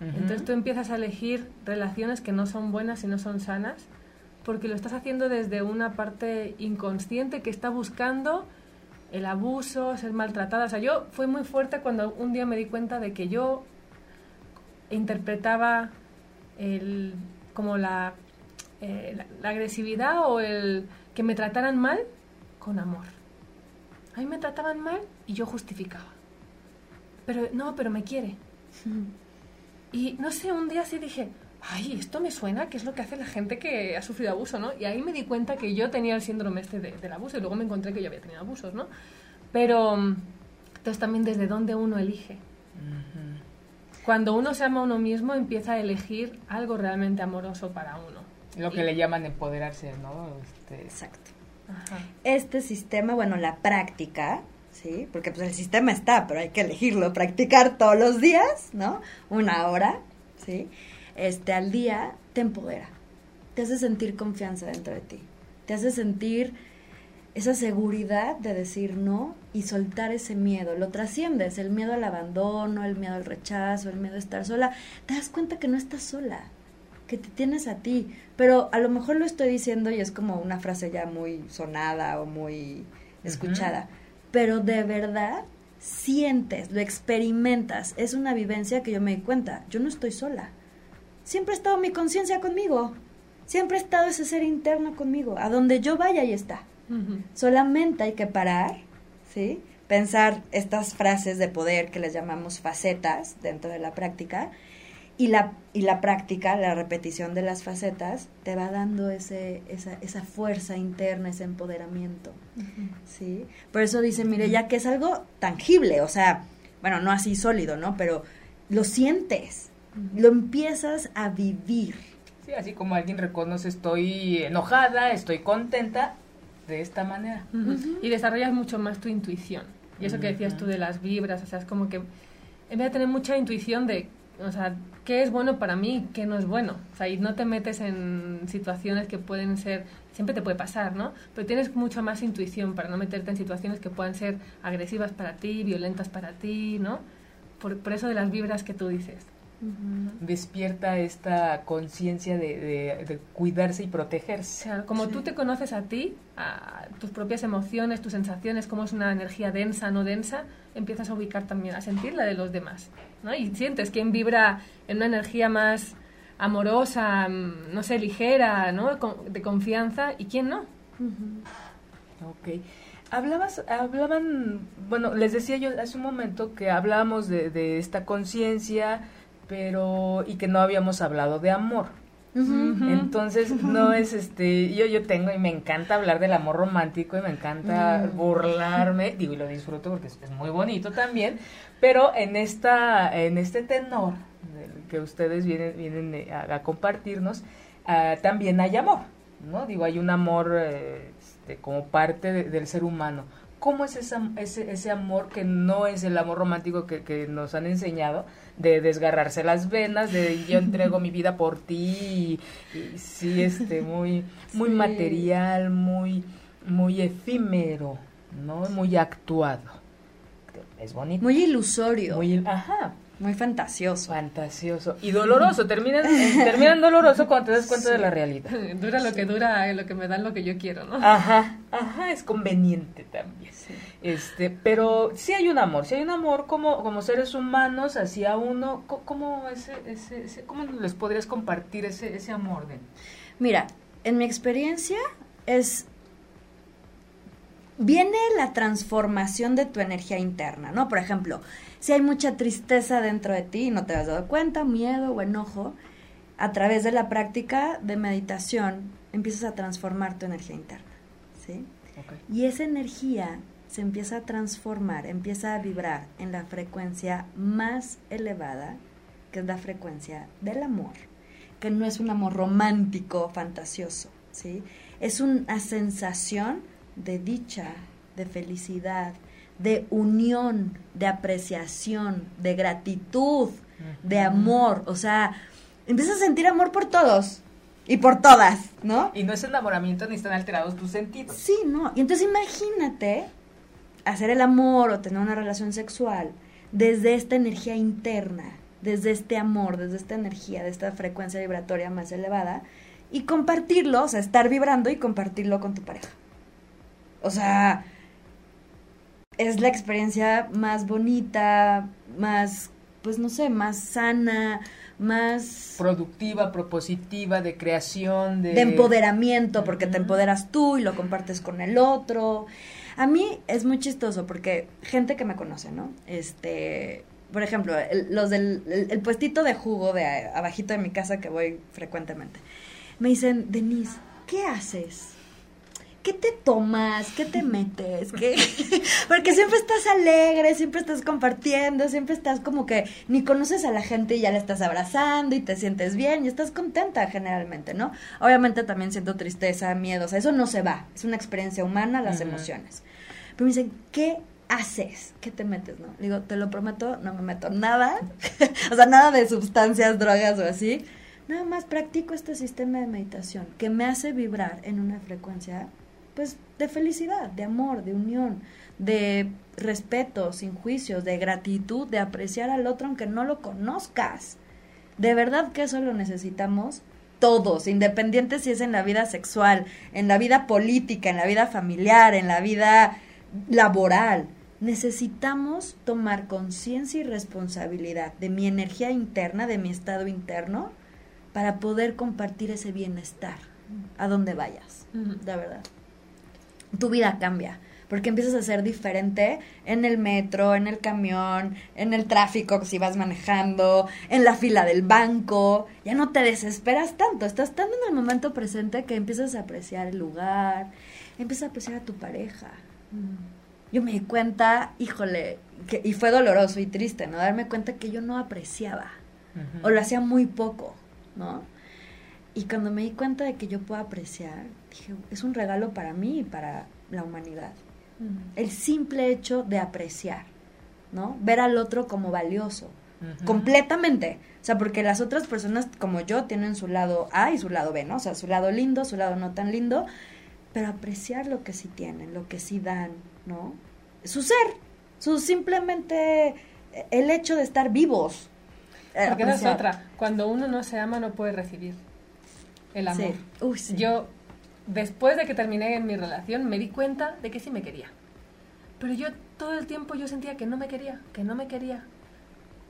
Entonces tú empiezas a elegir relaciones que no son buenas y no son sanas porque lo estás haciendo desde una parte inconsciente que está buscando el abuso, ser maltratada. O sea, yo fue muy fuerte cuando un día me di cuenta de que yo interpretaba el, como la, eh, la, agresividad o el que me trataran mal con amor. A mí me trataban mal y yo justificaba. Pero no, pero me quiere. Y no sé, un día sí dije, ay, esto me suena, que es lo que hace la gente que ha sufrido abuso, ¿no? Y ahí me di cuenta que yo tenía el síndrome este del abuso y luego me encontré que yo había tenido abusos, ¿no? Pero entonces también desde dónde uno elige. Cuando uno se ama a uno mismo, empieza a elegir algo realmente amoroso para uno. Lo que le llaman empoderarse, ¿no? Este... Exacto. Este sistema, bueno, la práctica, ¿sí? Porque pues el sistema está, pero hay que elegirlo, practicar todos los días, ¿no? Una hora, ¿sí? este, al día, te empodera. Te hace sentir confianza dentro de ti. Te hace sentir esa seguridad de decir no y soltar ese miedo. Lo trasciendes, el miedo al abandono, el miedo al rechazo, el miedo a estar sola. Te das cuenta que no estás sola, que te tienes a ti. Pero a lo mejor lo estoy diciendo y es como una frase ya muy sonada o muy escuchada. Pero de verdad sientes, lo experimentas. Es una vivencia que yo me di cuenta. Yo no estoy sola. Siempre ha estado mi conciencia conmigo. Siempre ha estado ese ser interno conmigo. A donde yo vaya, ahí está. Solamente hay que parar, ¿sí? Pensar estas frases de poder que les llamamos facetas dentro de la práctica y la, y la práctica, la repetición de las facetas, te va dando ese, esa, esa fuerza interna, ese empoderamiento. ¿sí? Por eso dice, mire, ya que es algo tangible, o sea, bueno, no así sólido, ¿no? Pero lo sientes, lo empiezas a vivir. Sí, así como alguien reconoce, estoy enojada, estoy contenta, de esta manera. Y desarrollas mucho más tu intuición. Y eso que decías tú de las vibras, o sea, es como que en vez de tener mucha intuición de o sea, qué es bueno para mí, qué no es bueno. O sea, y no te metes en situaciones que pueden ser, siempre te puede pasar, ¿no? Pero tienes mucha más intuición para no meterte en situaciones que puedan ser agresivas para ti, violentas para ti, ¿no? Por, por eso de las vibras que tú dices. Despierta esta conciencia de, cuidarse y protegerse. como tú te conoces a ti, a tus propias emociones, tus sensaciones, cómo es una energía densa, no densa, empiezas a ubicar también, a sentir la de los demás. ¿No? Y sientes quién vibra en una energía más amorosa, mm, no sé, ligera, ¿no? De confianza y quién no. Ok. Hablabas, hablaban, bueno, les decía yo hace un momento que hablábamos de, de esta conciencia, pero y que no habíamos hablado de amor. Entonces no es este, yo yo tengo y me encanta hablar del amor romántico y me encanta burlarme, digo y lo disfruto porque es, muy bonito también, pero en esta en este tenor que ustedes vienen vienen eh, a, compartirnos ah, también hay amor, ¿no? Digo hay un amor eh, este, como parte del ser humano. ¿Cómo es ese, ese amor que no es el amor romántico que, que nos han enseñado? de desgarrarse las venas, de yo entrego mi vida por ti, y, sí, este, muy, muy material, muy, muy efímero, ¿no? Muy actuado. Es bonito. Muy ilusorio. Muy, ajá. Muy fantasioso. Fantasioso. Y doloroso. Terminan, terminan doloroso cuando te das cuenta de la realidad. Dura lo que dura, lo que me dan lo que yo quiero, ¿no? Ajá, ajá, es conveniente también. Este, pero sí hay un amor, sí hay un amor como, como seres humanos hacia uno. ¿Cómo, ese, ese, ¿Cómo les podrías compartir ese, ese amor? De? Mira, en mi experiencia es viene la transformación de tu energía interna, ¿no? Por ejemplo, si hay mucha tristeza dentro de ti y no te has dado cuenta, miedo o enojo, a través de la práctica de meditación empiezas a transformar tu energía interna, ¿sí? Y esa energía se empieza a transformar, empieza a vibrar en la frecuencia más elevada, que es la frecuencia del amor, que no es un amor romántico, fantasioso, ¿sí? Es una sensación de dicha, de felicidad, de unión, de apreciación, de gratitud, de amor. O sea, empiezas a sentir amor por todos y por todas, ¿no? Y no es enamoramiento ni están alterados tus sentidos. Sí, no. Y entonces imagínate hacer el amor o tener una relación sexual desde esta energía interna, desde este amor, desde esta energía, de esta frecuencia vibratoria más elevada y compartirlo, o sea, estar vibrando y compartirlo con tu pareja. O sea, es la experiencia más bonita, más, pues no sé, más sana, más... Productiva, propositiva, de creación, de... De empoderamiento, porque te empoderas tú y lo compartes con el otro. A mí es muy chistoso porque gente que me conoce, ¿no? Este, por ejemplo, los del el, puestito de jugo de abajito de mi casa que voy frecuentemente, me dicen, Denise, ¿qué haces? ¿Qué te tomas? ¿Qué te metes? ¿Qué? Porque siempre estás alegre, siempre estás compartiendo, siempre estás como que ni conoces a la gente y ya la estás abrazando y te sientes bien y estás contenta generalmente, ¿no? Obviamente también siento tristeza, miedo, o sea, eso no se va, es una experiencia humana, las emociones. Pero me dicen, ¿qué haces? ¿Qué te metes, no? Digo, te lo prometo, no me meto nada, o sea, nada de sustancias, drogas o así, nada más practico este sistema de meditación que me hace vibrar en una frecuencia, pues, de felicidad, de amor, de unión, de respeto, sin juicios, de gratitud, de apreciar al otro aunque no lo conozcas. De verdad que eso lo necesitamos todos, independiente si es en la vida sexual, en la vida política, en la vida familiar, en la vida laboral. Necesitamos tomar conciencia y responsabilidad de mi energía interna, de mi estado interno, para poder compartir ese bienestar a donde vayas, la verdad. Tu vida cambia porque empiezas a ser diferente en el metro, en el camión, en el tráfico si vas manejando, en la fila del banco, ya no te desesperas tanto, estás tan en el momento presente que empiezas a apreciar el lugar, empiezas a apreciar a tu pareja. Mm. Yo me di cuenta, híjole, que, y fue doloroso y triste, ¿no? Darme cuenta que yo no apreciaba, o lo hacía muy poco, ¿no? Y cuando me di cuenta de que yo puedo apreciar, dije, es un regalo para mí y para la humanidad. El simple hecho de apreciar, ¿no? Ver al otro como valioso, completamente. O sea, porque las otras personas como yo tienen su lado A y su lado B, ¿no? O sea, su lado lindo, su lado no tan lindo, pero apreciar lo que sí tienen, lo que sí dan, ¿no? Su ser, su simplemente eh, el hecho de estar vivos. Eh, porque no es otra. Cuando uno no se ama, no puede recibir el amor. Yo después de que terminé en mi relación, me di cuenta de que sí me quería. Pero yo todo el tiempo yo sentía que no me quería, que no me quería.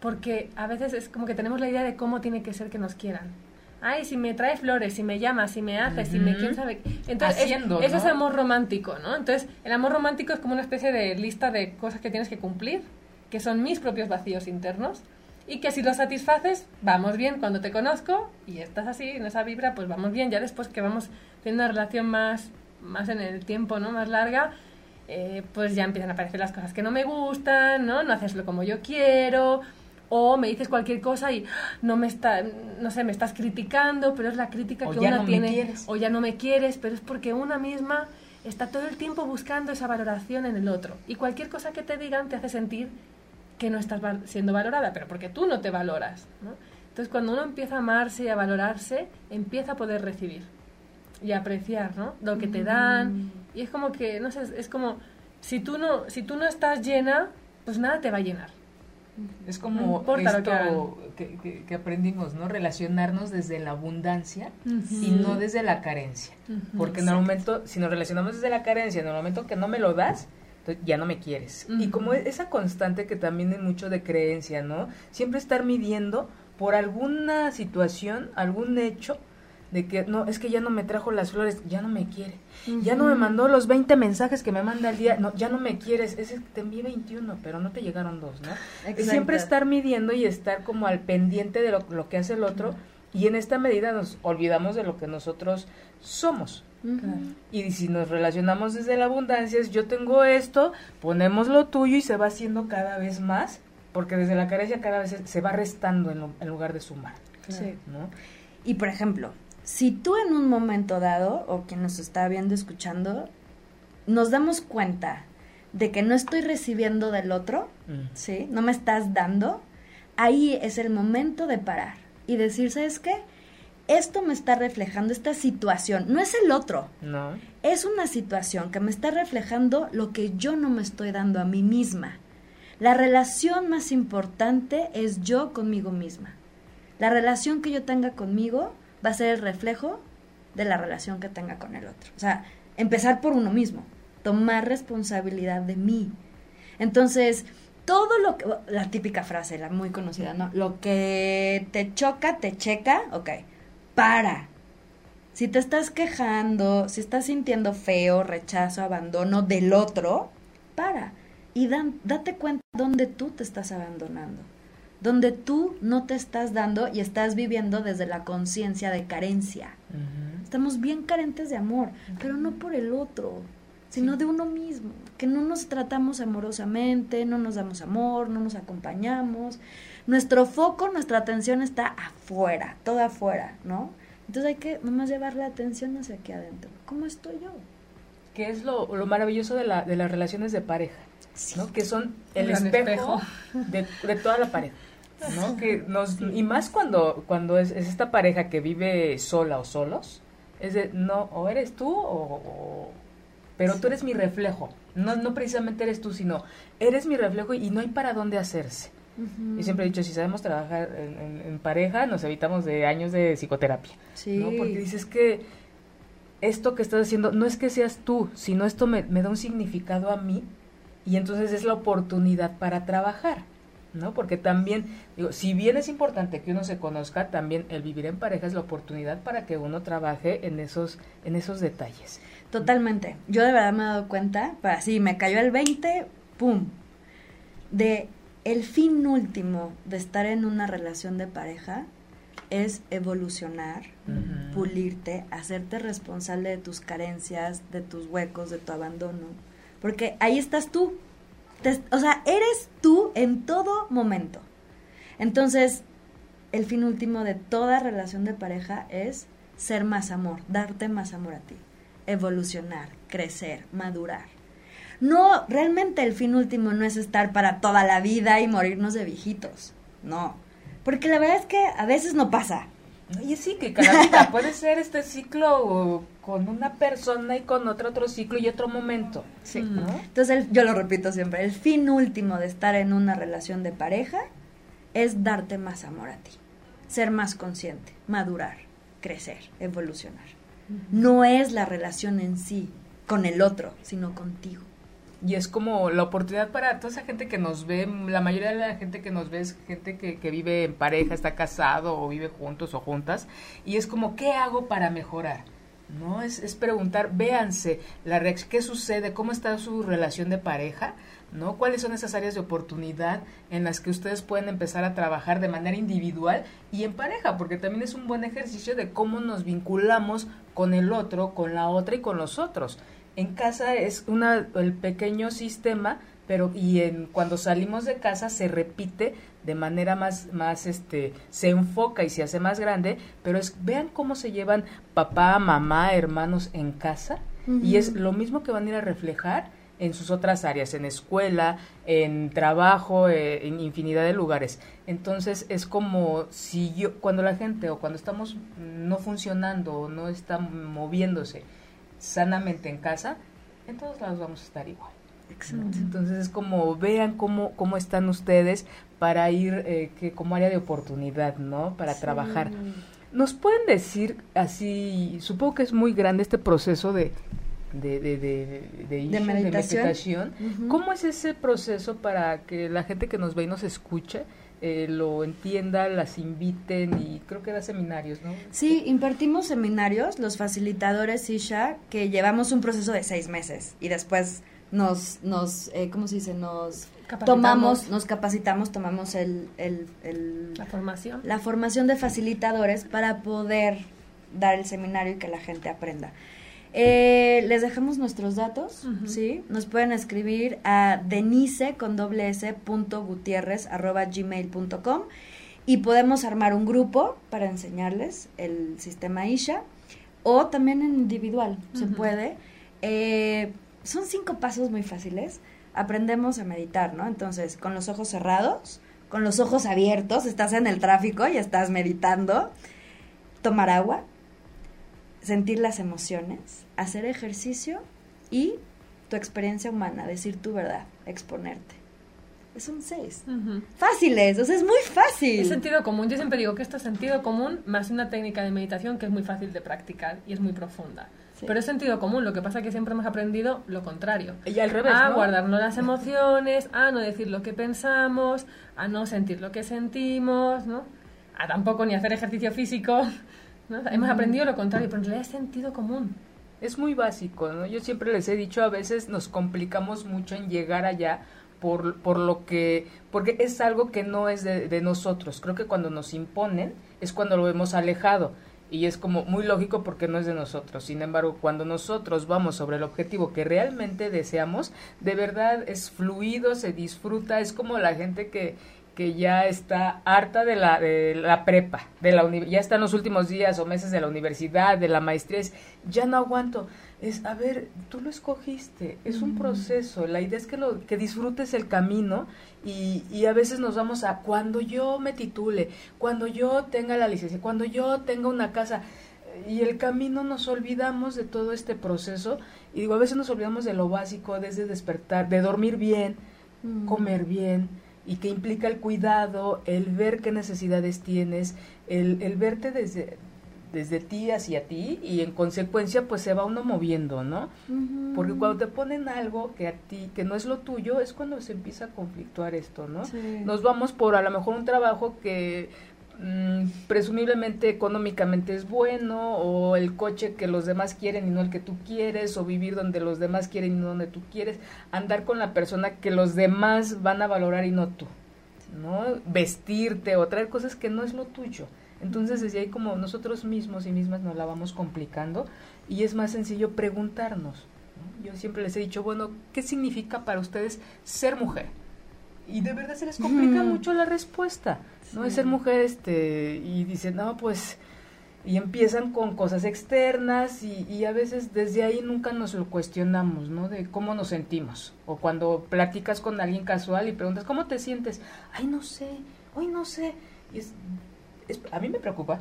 Porque a veces es como que tenemos la idea de cómo tiene que ser que nos quieran. Ay, si me trae flores, si me llama, si me hace, si me quién sabe. Entonces, Haciendo, es, eso es amor romántico, ¿no? Entonces, el amor romántico es como una especie de lista de cosas que tienes que cumplir, que son mis propios vacíos internos y que si lo satisfaces, vamos bien cuando te conozco y estás así, en esa vibra, pues vamos bien. Ya después que vamos teniendo una relación más, más en el tiempo, ¿no? Más larga, eh, pues ya empiezan a aparecer las cosas que no me gustan, ¿no? No haces lo como yo quiero, o me dices cualquier cosa y no me está, no sé, me estás criticando, pero es la crítica que una tiene, o ya no me quieres, pero es porque una misma está todo el tiempo buscando esa valoración en el otro. Y cualquier cosa que te digan te hace sentir que no estás siendo valorada, pero porque tú no te valoras. ¿no? Entonces, cuando uno empieza a amarse y a valorarse, empieza a poder recibir y apreciar ¿no? lo que te dan. Mm. Y es como que, no sé, es como, si tú no, si tú no estás llena, pues nada te va a llenar. Es como esto que, que, aprendimos, ¿no? Relacionarnos desde la abundancia y no desde la carencia. Porque en el momento, si nos relacionamos desde la carencia, en el momento que no me lo das, ya no me quieres. Y como esa constante que también es mucho de creencia, ¿no? Siempre estar midiendo por alguna situación, algún hecho, de que no, es que ya no me trajo las flores, ya no me quiere. Ya no me mandó los 20 mensajes que me manda al día, no, ya no me quieres. Es que te envié 21, pero no te llegaron dos, ¿no? Siempre estar midiendo y estar como al pendiente de lo, lo que hace el otro. Y en esta medida nos olvidamos de lo que nosotros somos. Y si nos relacionamos desde la abundancia, es yo tengo esto, ponemos lo tuyo y se va haciendo cada vez más, porque desde la carencia cada vez se va restando en, lugar de sumar. Y por ejemplo, si tú en un momento dado, o quien nos está viendo, escuchando, nos damos cuenta de que no estoy recibiendo del otro, mm. ¿sí? No me estás dando, ahí es el momento de parar y decir, ¿sabes qué? Esto me está reflejando esta situación, no es el otro. No. Es una situación que me está reflejando lo que yo no me estoy dando a mí misma. La relación más importante es yo conmigo misma. La relación que yo tenga conmigo va a ser el reflejo de la relación que tenga con el otro. O sea, empezar por uno mismo, tomar responsabilidad de mí. Entonces, todo lo que, la típica frase, la muy conocida, ¿no? Lo que te choca, te checa, ok para. Si te estás quejando, si estás sintiendo feo, rechazo, abandono del otro, para. Y dan, date cuenta donde tú te estás abandonando. Donde tú no te estás dando y estás viviendo desde la conciencia de carencia. Estamos bien carentes de amor, pero no por el otro, sino de uno mismo. Que no nos tratamos amorosamente, no nos damos amor, no nos acompañamos nuestro foco, nuestra atención está afuera, toda afuera, ¿no? Entonces hay que nomás llevar la atención hacia aquí adentro. ¿Cómo estoy yo? Que es lo, maravilloso de, la, de las relaciones de pareja, ¿no? Que son el espejo, De, toda la pareja. ¿no? Que nos, y más cuando, cuando es, esta pareja que vive sola o solos, es de, no, o eres tú o, pero tú eres mi reflejo. No, no precisamente eres tú, sino eres mi reflejo y no hay para dónde hacerse. Y siempre he dicho, si sabemos trabajar en, pareja, nos evitamos de años de psicoterapia. Sí. ¿no? Porque dices que esto que estás haciendo no es que seas tú, sino esto me, me da un significado a mí y entonces es la oportunidad para trabajar. ¿no? Porque también, digo, si bien es importante que uno se conozca, también el vivir en pareja es la oportunidad para que uno trabaje en esos, en esos detalles. Totalmente. Yo de verdad me he dado cuenta, para sí, me cayó el 20, ¡pum! De el fin último de estar en una relación de pareja es evolucionar, pulirte, hacerte responsable de tus carencias, de tus huecos, de tu abandono. Porque ahí estás tú, o sea, eres tú en todo momento. Entonces, el fin último de toda relación de pareja es ser más amor, darte más amor a ti, evolucionar, crecer, madurar. No, realmente el fin último no es estar para toda la vida y morirnos de viejitos. No. Porque la verdad es que a veces no pasa. Y sí, que cada vida puede ser este ciclo con una persona y con otro otro ciclo y otro momento. Sí. Entonces yo lo repito siempre, el fin último de estar en una relación de pareja es darte más amor a ti, ser más consciente, madurar, crecer, evolucionar. No es la relación en sí con el otro, sino contigo y es como la oportunidad para toda esa gente que nos ve, la mayoría de la gente que nos ve es gente que, que vive en pareja, está casado o vive juntos o juntas, y es como, ¿qué hago para mejorar? ¿No? Es, es preguntar, véanse, la ¿qué sucede? ¿Cómo está su relación de pareja? ¿no? ¿Cuáles son esas áreas de oportunidad en las que ustedes pueden empezar a trabajar de manera individual y en pareja? Porque también es un buen ejercicio de cómo nos vinculamos con el otro, con la otra y con los otros en casa es una, el pequeño sistema, pero y en, cuando salimos de casa se repite de manera más, más, este, se enfoca y se hace más grande, pero es, vean cómo se llevan papá, mamá, hermanos en casa, y es lo mismo que van a ir a reflejar en sus otras áreas, en escuela, en trabajo, eh, en infinidad de lugares. Entonces es como si yo, cuando la gente o cuando estamos no funcionando o no está moviéndose, sanamente en casa, en todos lados vamos a estar igual. Excelente. Entonces es como vean cómo, cómo están ustedes para ir eh, que como área de oportunidad, ¿no? Para trabajar. ¿Nos pueden decir así, supongo que es muy grande este proceso de, de, de, de, meditación? ¿Cómo es ese proceso para que la gente que nos ve y nos escuche eh, lo entienda, las inviten y creo que da seminarios, ¿no? Sí, impartimos seminarios, los facilitadores Isha, que llevamos un proceso de seis meses y después nos, nos eh, ¿cómo se dice? Nos tomamos, nos capacitamos, tomamos el, el, la formación. La formación de facilitadores para poder dar el seminario y que la gente aprenda. Eh, les dejamos nuestros datos, ¿sí? Nos pueden escribir a denise con doble s punto gutierrez arroba gmail punto com y podemos armar un grupo para enseñarles el sistema Isha o también en individual, se puede. Eh, son cinco pasos muy fáciles. Aprendemos a meditar, ¿no? Entonces, con los ojos cerrados, con los ojos abiertos, estás en el tráfico y estás meditando. Tomar agua, sentir las emociones, hacer ejercicio y tu experiencia humana, decir tu verdad, exponerte. Es un 6. Fáciles, o sea, es muy fácil. Es sentido común. Yo siempre digo que esto es sentido común más una técnica de meditación que es muy fácil de practicar y es muy profunda. Pero es sentido común, lo que pasa es que siempre hemos aprendido lo contrario. Y al revés, A guardarnos las emociones, a no decir lo que pensamos, a no sentir lo que sentimos, ¿no? A tampoco ni hacer ejercicio físico, Hemos aprendido lo contrario, pero en realidad es sentido común. Es muy básico, ¿no? Yo siempre les he dicho, a veces nos complicamos mucho en llegar allá por, por lo que, porque es algo que no es de, de nosotros. Creo que cuando nos imponen es cuando lo hemos alejado y es como muy lógico porque no es de nosotros. Sin embargo, cuando nosotros vamos sobre el objetivo que realmente deseamos, de verdad es fluido, se disfruta, es como la gente que que ya está harta de la, de la prepa, de la ya está en los últimos días o meses de la universidad, de la maestría, ya no aguanto. es, a ver, tú lo escogiste, es un proceso, la idea es que, lo, que disfrutes el camino y, y, a veces nos vamos a cuando yo me titule, cuando yo tenga la licencia, cuando yo tenga una casa y el camino nos olvidamos de todo este proceso y digo, a veces nos olvidamos de lo básico, desde despertar, de dormir bien, comer bien y que implica el cuidado, el ver qué necesidades tienes, el, el verte desde desde ti hacia ti y en consecuencia pues se va uno moviendo, ¿no? Porque cuando te ponen algo que a ti, que no es lo tuyo, es cuando se empieza a conflictuar esto, ¿no? Nos vamos por a lo mejor un trabajo que mm, presumiblemente económicamente es bueno o el coche que los demás quieren y no el que tú quieres o vivir donde los demás quieren y no donde tú quieres, andar con la persona que los demás van a valorar y no tú, ¿no? Vestirte o traer cosas que no es lo tuyo. Entonces desde ahí como nosotros mismos y mismas nos la vamos complicando y es más sencillo preguntarnos. Yo siempre les he dicho, bueno, ¿qué significa para ustedes ser mujer? Y de verdad se les complica mucho la respuesta, ¿no? Es ser mujer, este, y dicen, no, pues, y empiezan con cosas externas y, y, a veces desde ahí nunca nos lo cuestionamos, ¿no? De cómo nos sentimos. O cuando platicas con alguien casual y preguntas, ¿cómo te sientes? Ay, no sé, hoy no sé. Y es, a mí me preocupa.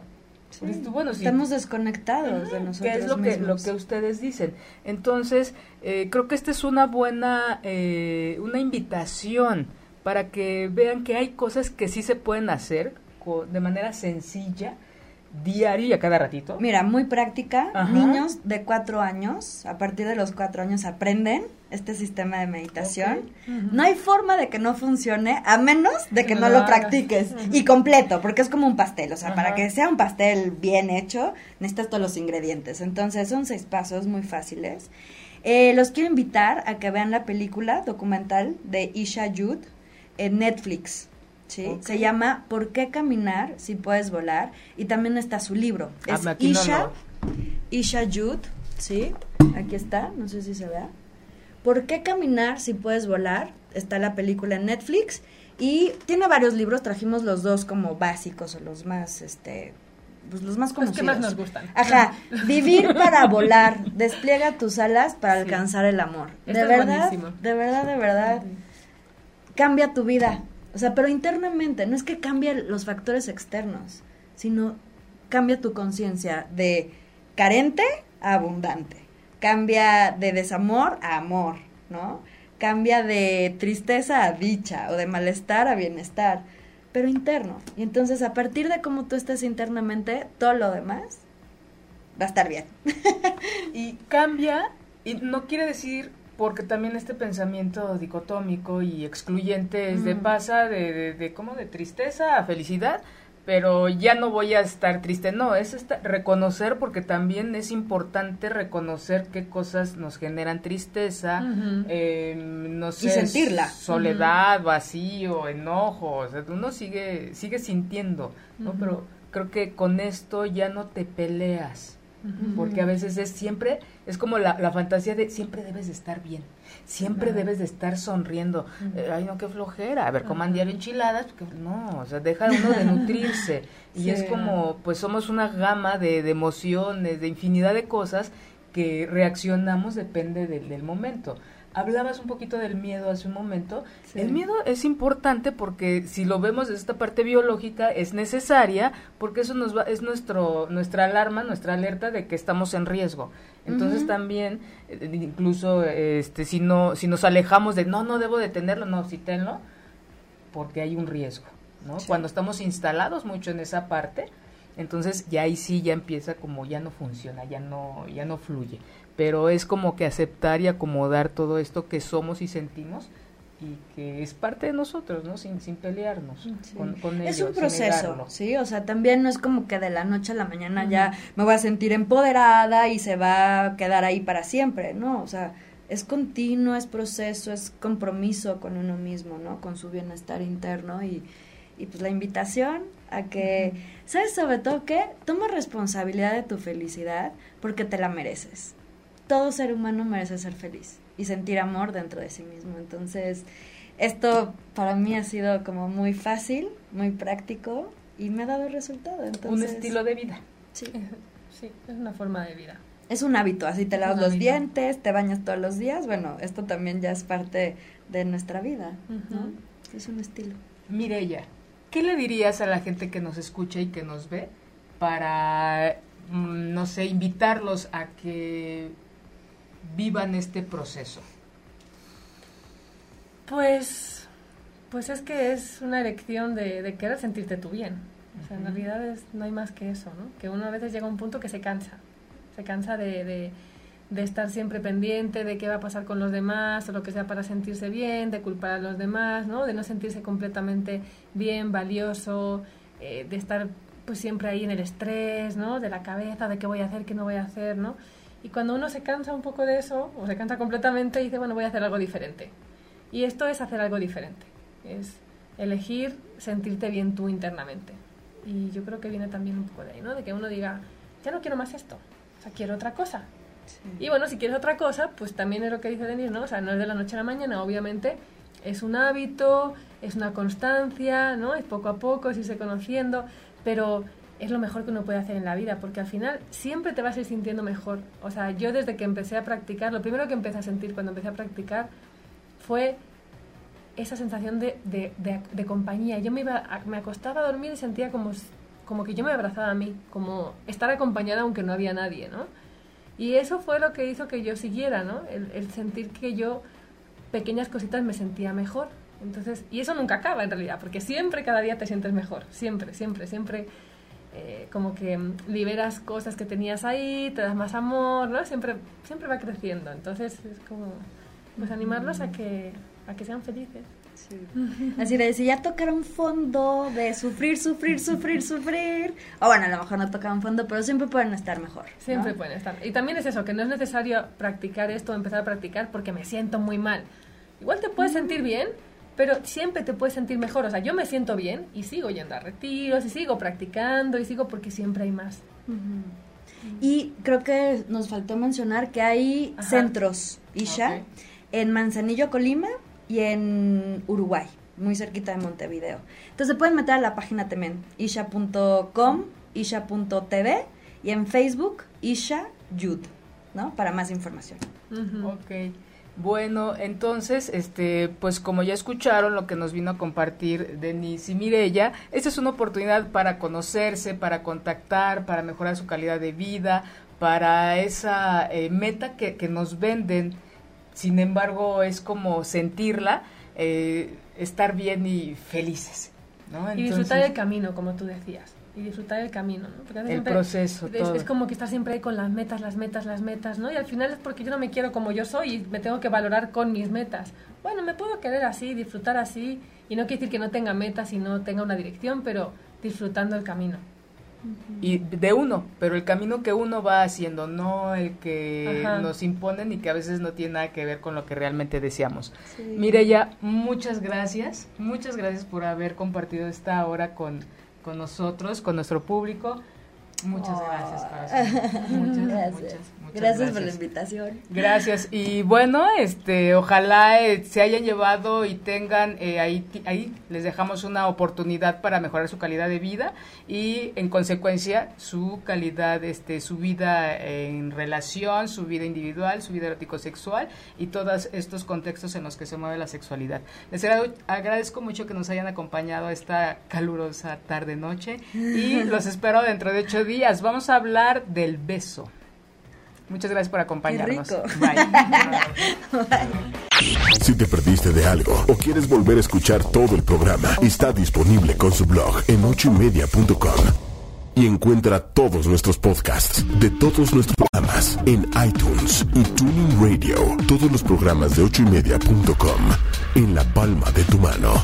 bueno, Estamos desconectados de nosotros. ¿Qué es lo que, lo que ustedes dicen? Entonces, eh, creo que esta es una buena, eh, una invitación para que vean que hay cosas que sí se pueden hacer de manera sencilla diario y a cada ratito. Mira, muy práctica. Niños de cuatro años, a partir de los cuatro años aprenden este sistema de meditación. No hay forma de que no funcione a menos de que no lo practiques y completo, porque es como un pastel. O sea, para que sea un pastel bien hecho, necesitas todos los ingredientes. Entonces, son seis pasos muy fáciles. Eh, los quiero invitar a que vean la película documental de Isha Yud en Netflix. ¿sí? Se llama ¿Por qué caminar si puedes volar? Y también está su libro. Ah, es Isha, Isha Yud, ¿sí? Aquí está, no sé si se vea. ¿Por qué caminar si puedes volar? Está la película en Netflix y tiene varios libros, trajimos los dos como básicos o los más, este, pues los más conocidos. Los que más nos gustan. Ajá, vivir para volar, despliega tus alas para alcanzar el amor. de verdad, de verdad, de verdad, cambia tu vida. O sea, pero internamente, no es que cambie los factores externos, sino cambia tu conciencia de carente a abundante. Cambia de desamor a amor, ¿no? Cambia de tristeza a dicha o de malestar a bienestar, pero interno. Y entonces a partir de cómo tú estés internamente, todo lo demás va a estar bien. y cambia, y no quiere decir porque también este pensamiento dicotómico y excluyente es de pasa de, de, de, como de tristeza a felicidad, pero ya no voy a estar triste, no, es reconocer porque también es importante reconocer qué cosas nos generan tristeza, em, no sé, y sentirla. soledad, vacío, enojo, o sea, uno sigue, sigue sintiendo, ¿no? Pero creo que con esto ya no te peleas, porque a veces es siempre, es como la, la, fantasía de siempre debes de estar bien, siempre debes de estar sonriendo. Eh, ay, no, qué flojera, a ver, coman diario enchiladas, porque no, o sea, deja uno de nutrirse. y es como, pues somos una gama de, de, emociones, de infinidad de cosas que reaccionamos depende del, del momento. Hablabas un poquito del miedo hace un momento. El miedo es importante porque si lo vemos desde esta parte biológica es necesaria porque eso nos va, es nuestro nuestra alarma, nuestra alerta de que estamos en riesgo. Entonces también eh, incluso este si no si nos alejamos de no no debo de tenerlo, no, sí tenlo porque hay un riesgo, ¿no? Cuando estamos instalados mucho en esa parte, entonces ya ahí sí ya empieza como ya no funciona, ya no ya no fluye pero es como que aceptar y acomodar todo esto que somos y sentimos y que es parte de nosotros, ¿no? Sin, sin pelearnos con, con Es un proceso, ¿sí? O sea, también no es como que de la noche a la mañana ya me voy a sentir empoderada y se va a quedar ahí para siempre, ¿no? O sea, es continuo, es proceso, es compromiso con uno mismo, ¿no? Con su bienestar interno y, y pues la invitación a que, ¿sabes sobre todo qué? Toma responsabilidad de tu felicidad porque te la mereces todo ser humano merece ser feliz y sentir amor dentro de sí mismo. Entonces, esto para mí ha sido como muy fácil, muy práctico y me ha dado resultado. Entonces, Un estilo de vida. Sí. Sí, es una forma de vida. es un hábito, así te lavas los dientes, te bañas todos los días, bueno, esto también ya es parte de nuestra vida, ¿no? Es un estilo. Mirella, ¿qué le dirías a la gente que nos escucha y que nos ve para, mm, no sé, invitarlos a que vivan este proceso? Pues, pues es que es una elección de, querer sentirte tú bien. O sea, en realidad es, no hay más que eso, ¿no? Que uno a veces llega a un punto que se cansa. Se cansa de, de, estar siempre pendiente de qué va a pasar con los demás o lo que sea para sentirse bien, de culpar a los demás, ¿no? De no sentirse completamente bien, valioso, eh, de estar pues siempre ahí en el estrés, ¿no? De la cabeza, de qué voy a hacer, qué no voy a hacer, ¿no? Y cuando uno se cansa un poco de eso, o se cansa completamente, dice, bueno, voy a hacer algo diferente. Y esto es hacer algo diferente, es elegir sentirte bien tú internamente. Y yo creo que viene también un poco de ahí, ¿no? De que uno diga, ya no quiero más esto, o sea, quiero otra cosa. Y bueno, si quieres otra cosa, pues también es lo que dice Denis, ¿no? O sea, no es de la noche a la mañana, obviamente es un hábito, es una constancia, ¿no? Es poco a poco, es irse conociendo, pero es lo mejor que uno puede hacer en la vida, porque al final siempre te vas a ir sintiendo mejor. O sea, yo desde que empecé a practicar, lo primero que empecé a sentir cuando empecé a practicar fue esa sensación de, de, de, compañía. Yo me, iba me acostaba a dormir y sentía como, como que yo me abrazaba a mí, como estar acompañada aunque no había nadie, ¿no? Y eso fue lo que hizo que yo siguiera, ¿no? El, el sentir que yo, pequeñas cositas, me sentía mejor. Entonces, y eso nunca acaba en realidad, porque siempre, cada día te sientes mejor, siempre, siempre, siempre. Eh, como que liberas cosas que tenías ahí, te das más amor, ¿no? Siempre, siempre va creciendo. Entonces es como pues animarlos a que, a que sean felices. Así de si ya tocaron fondo de sufrir, sufrir, sufrir, sufrir. O bueno, a lo mejor no tocaron fondo, pero siempre pueden estar mejor. Siempre pueden estar. Y también es eso, que no es necesario practicar esto, empezar a practicar porque me siento muy mal. Igual te puedes sentir bien, pero siempre te puedes sentir mejor. O sea, yo me siento bien y sigo yendo a retiros y sigo practicando y sigo porque siempre hay más. Y creo que nos faltó mencionar que hay centros, Isha en Manzanillo, Colima y en Uruguay, muy cerquita de Montevideo. Entonces pueden meter a la página también, isha.com, isha.tv y en Facebook, Isha Yud, ¿no? Para más información. Ok. Bueno, entonces, este, pues como ya escucharon lo que nos vino a compartir Denise y Mirella, esta es una oportunidad para conocerse, para contactar, para mejorar su calidad de vida, para esa eh, meta que, que nos venden sin embargo es como sentirla, eh, estar bien y felices. ¿no? y disfrutar el camino, como tú decías. Y disfrutar el camino, ¿no? Porque el proceso. Es, es, como que estar siempre ahí con las metas, las metas, las metas, ¿no? Y al final es porque yo no me quiero como yo soy y me tengo que valorar con mis metas. Bueno, me puedo querer así, disfrutar así, y no quiere decir que no tenga metas y no tenga una dirección, pero disfrutando el camino y de uno, pero el camino que uno va haciendo, no el que nos imponen y que a veces no tiene nada que ver con lo que realmente deseamos. Mire ya, muchas gracias, muchas gracias por haber compartido esta hora con, con nosotros, con nuestro público. Muchas gracias, Muchas, gracias. gracias, por la invitación. Gracias. Y bueno, este, ojalá eh, se hayan llevado y tengan eh, ahí, ahí les dejamos una oportunidad para mejorar su calidad de vida y en consecuencia su calidad, este, su vida en relación, su vida individual, su vida erótico-sexual y todos estos contextos en los que se mueve la sexualidad. Les agradezco mucho que nos hayan acompañado esta calurosa tarde-noche y los espero dentro de ocho días. Vamos a hablar del beso. Muchas gracias por acompañarnos. Bye. Si te perdiste de algo o quieres volver a escuchar todo el programa, está disponible con su blog en ochoymedia.com. Y encuentra todos nuestros podcasts de todos nuestros programas en iTunes y Tuning Radio. Todos los programas de ochoymedia.com en la palma de tu mano.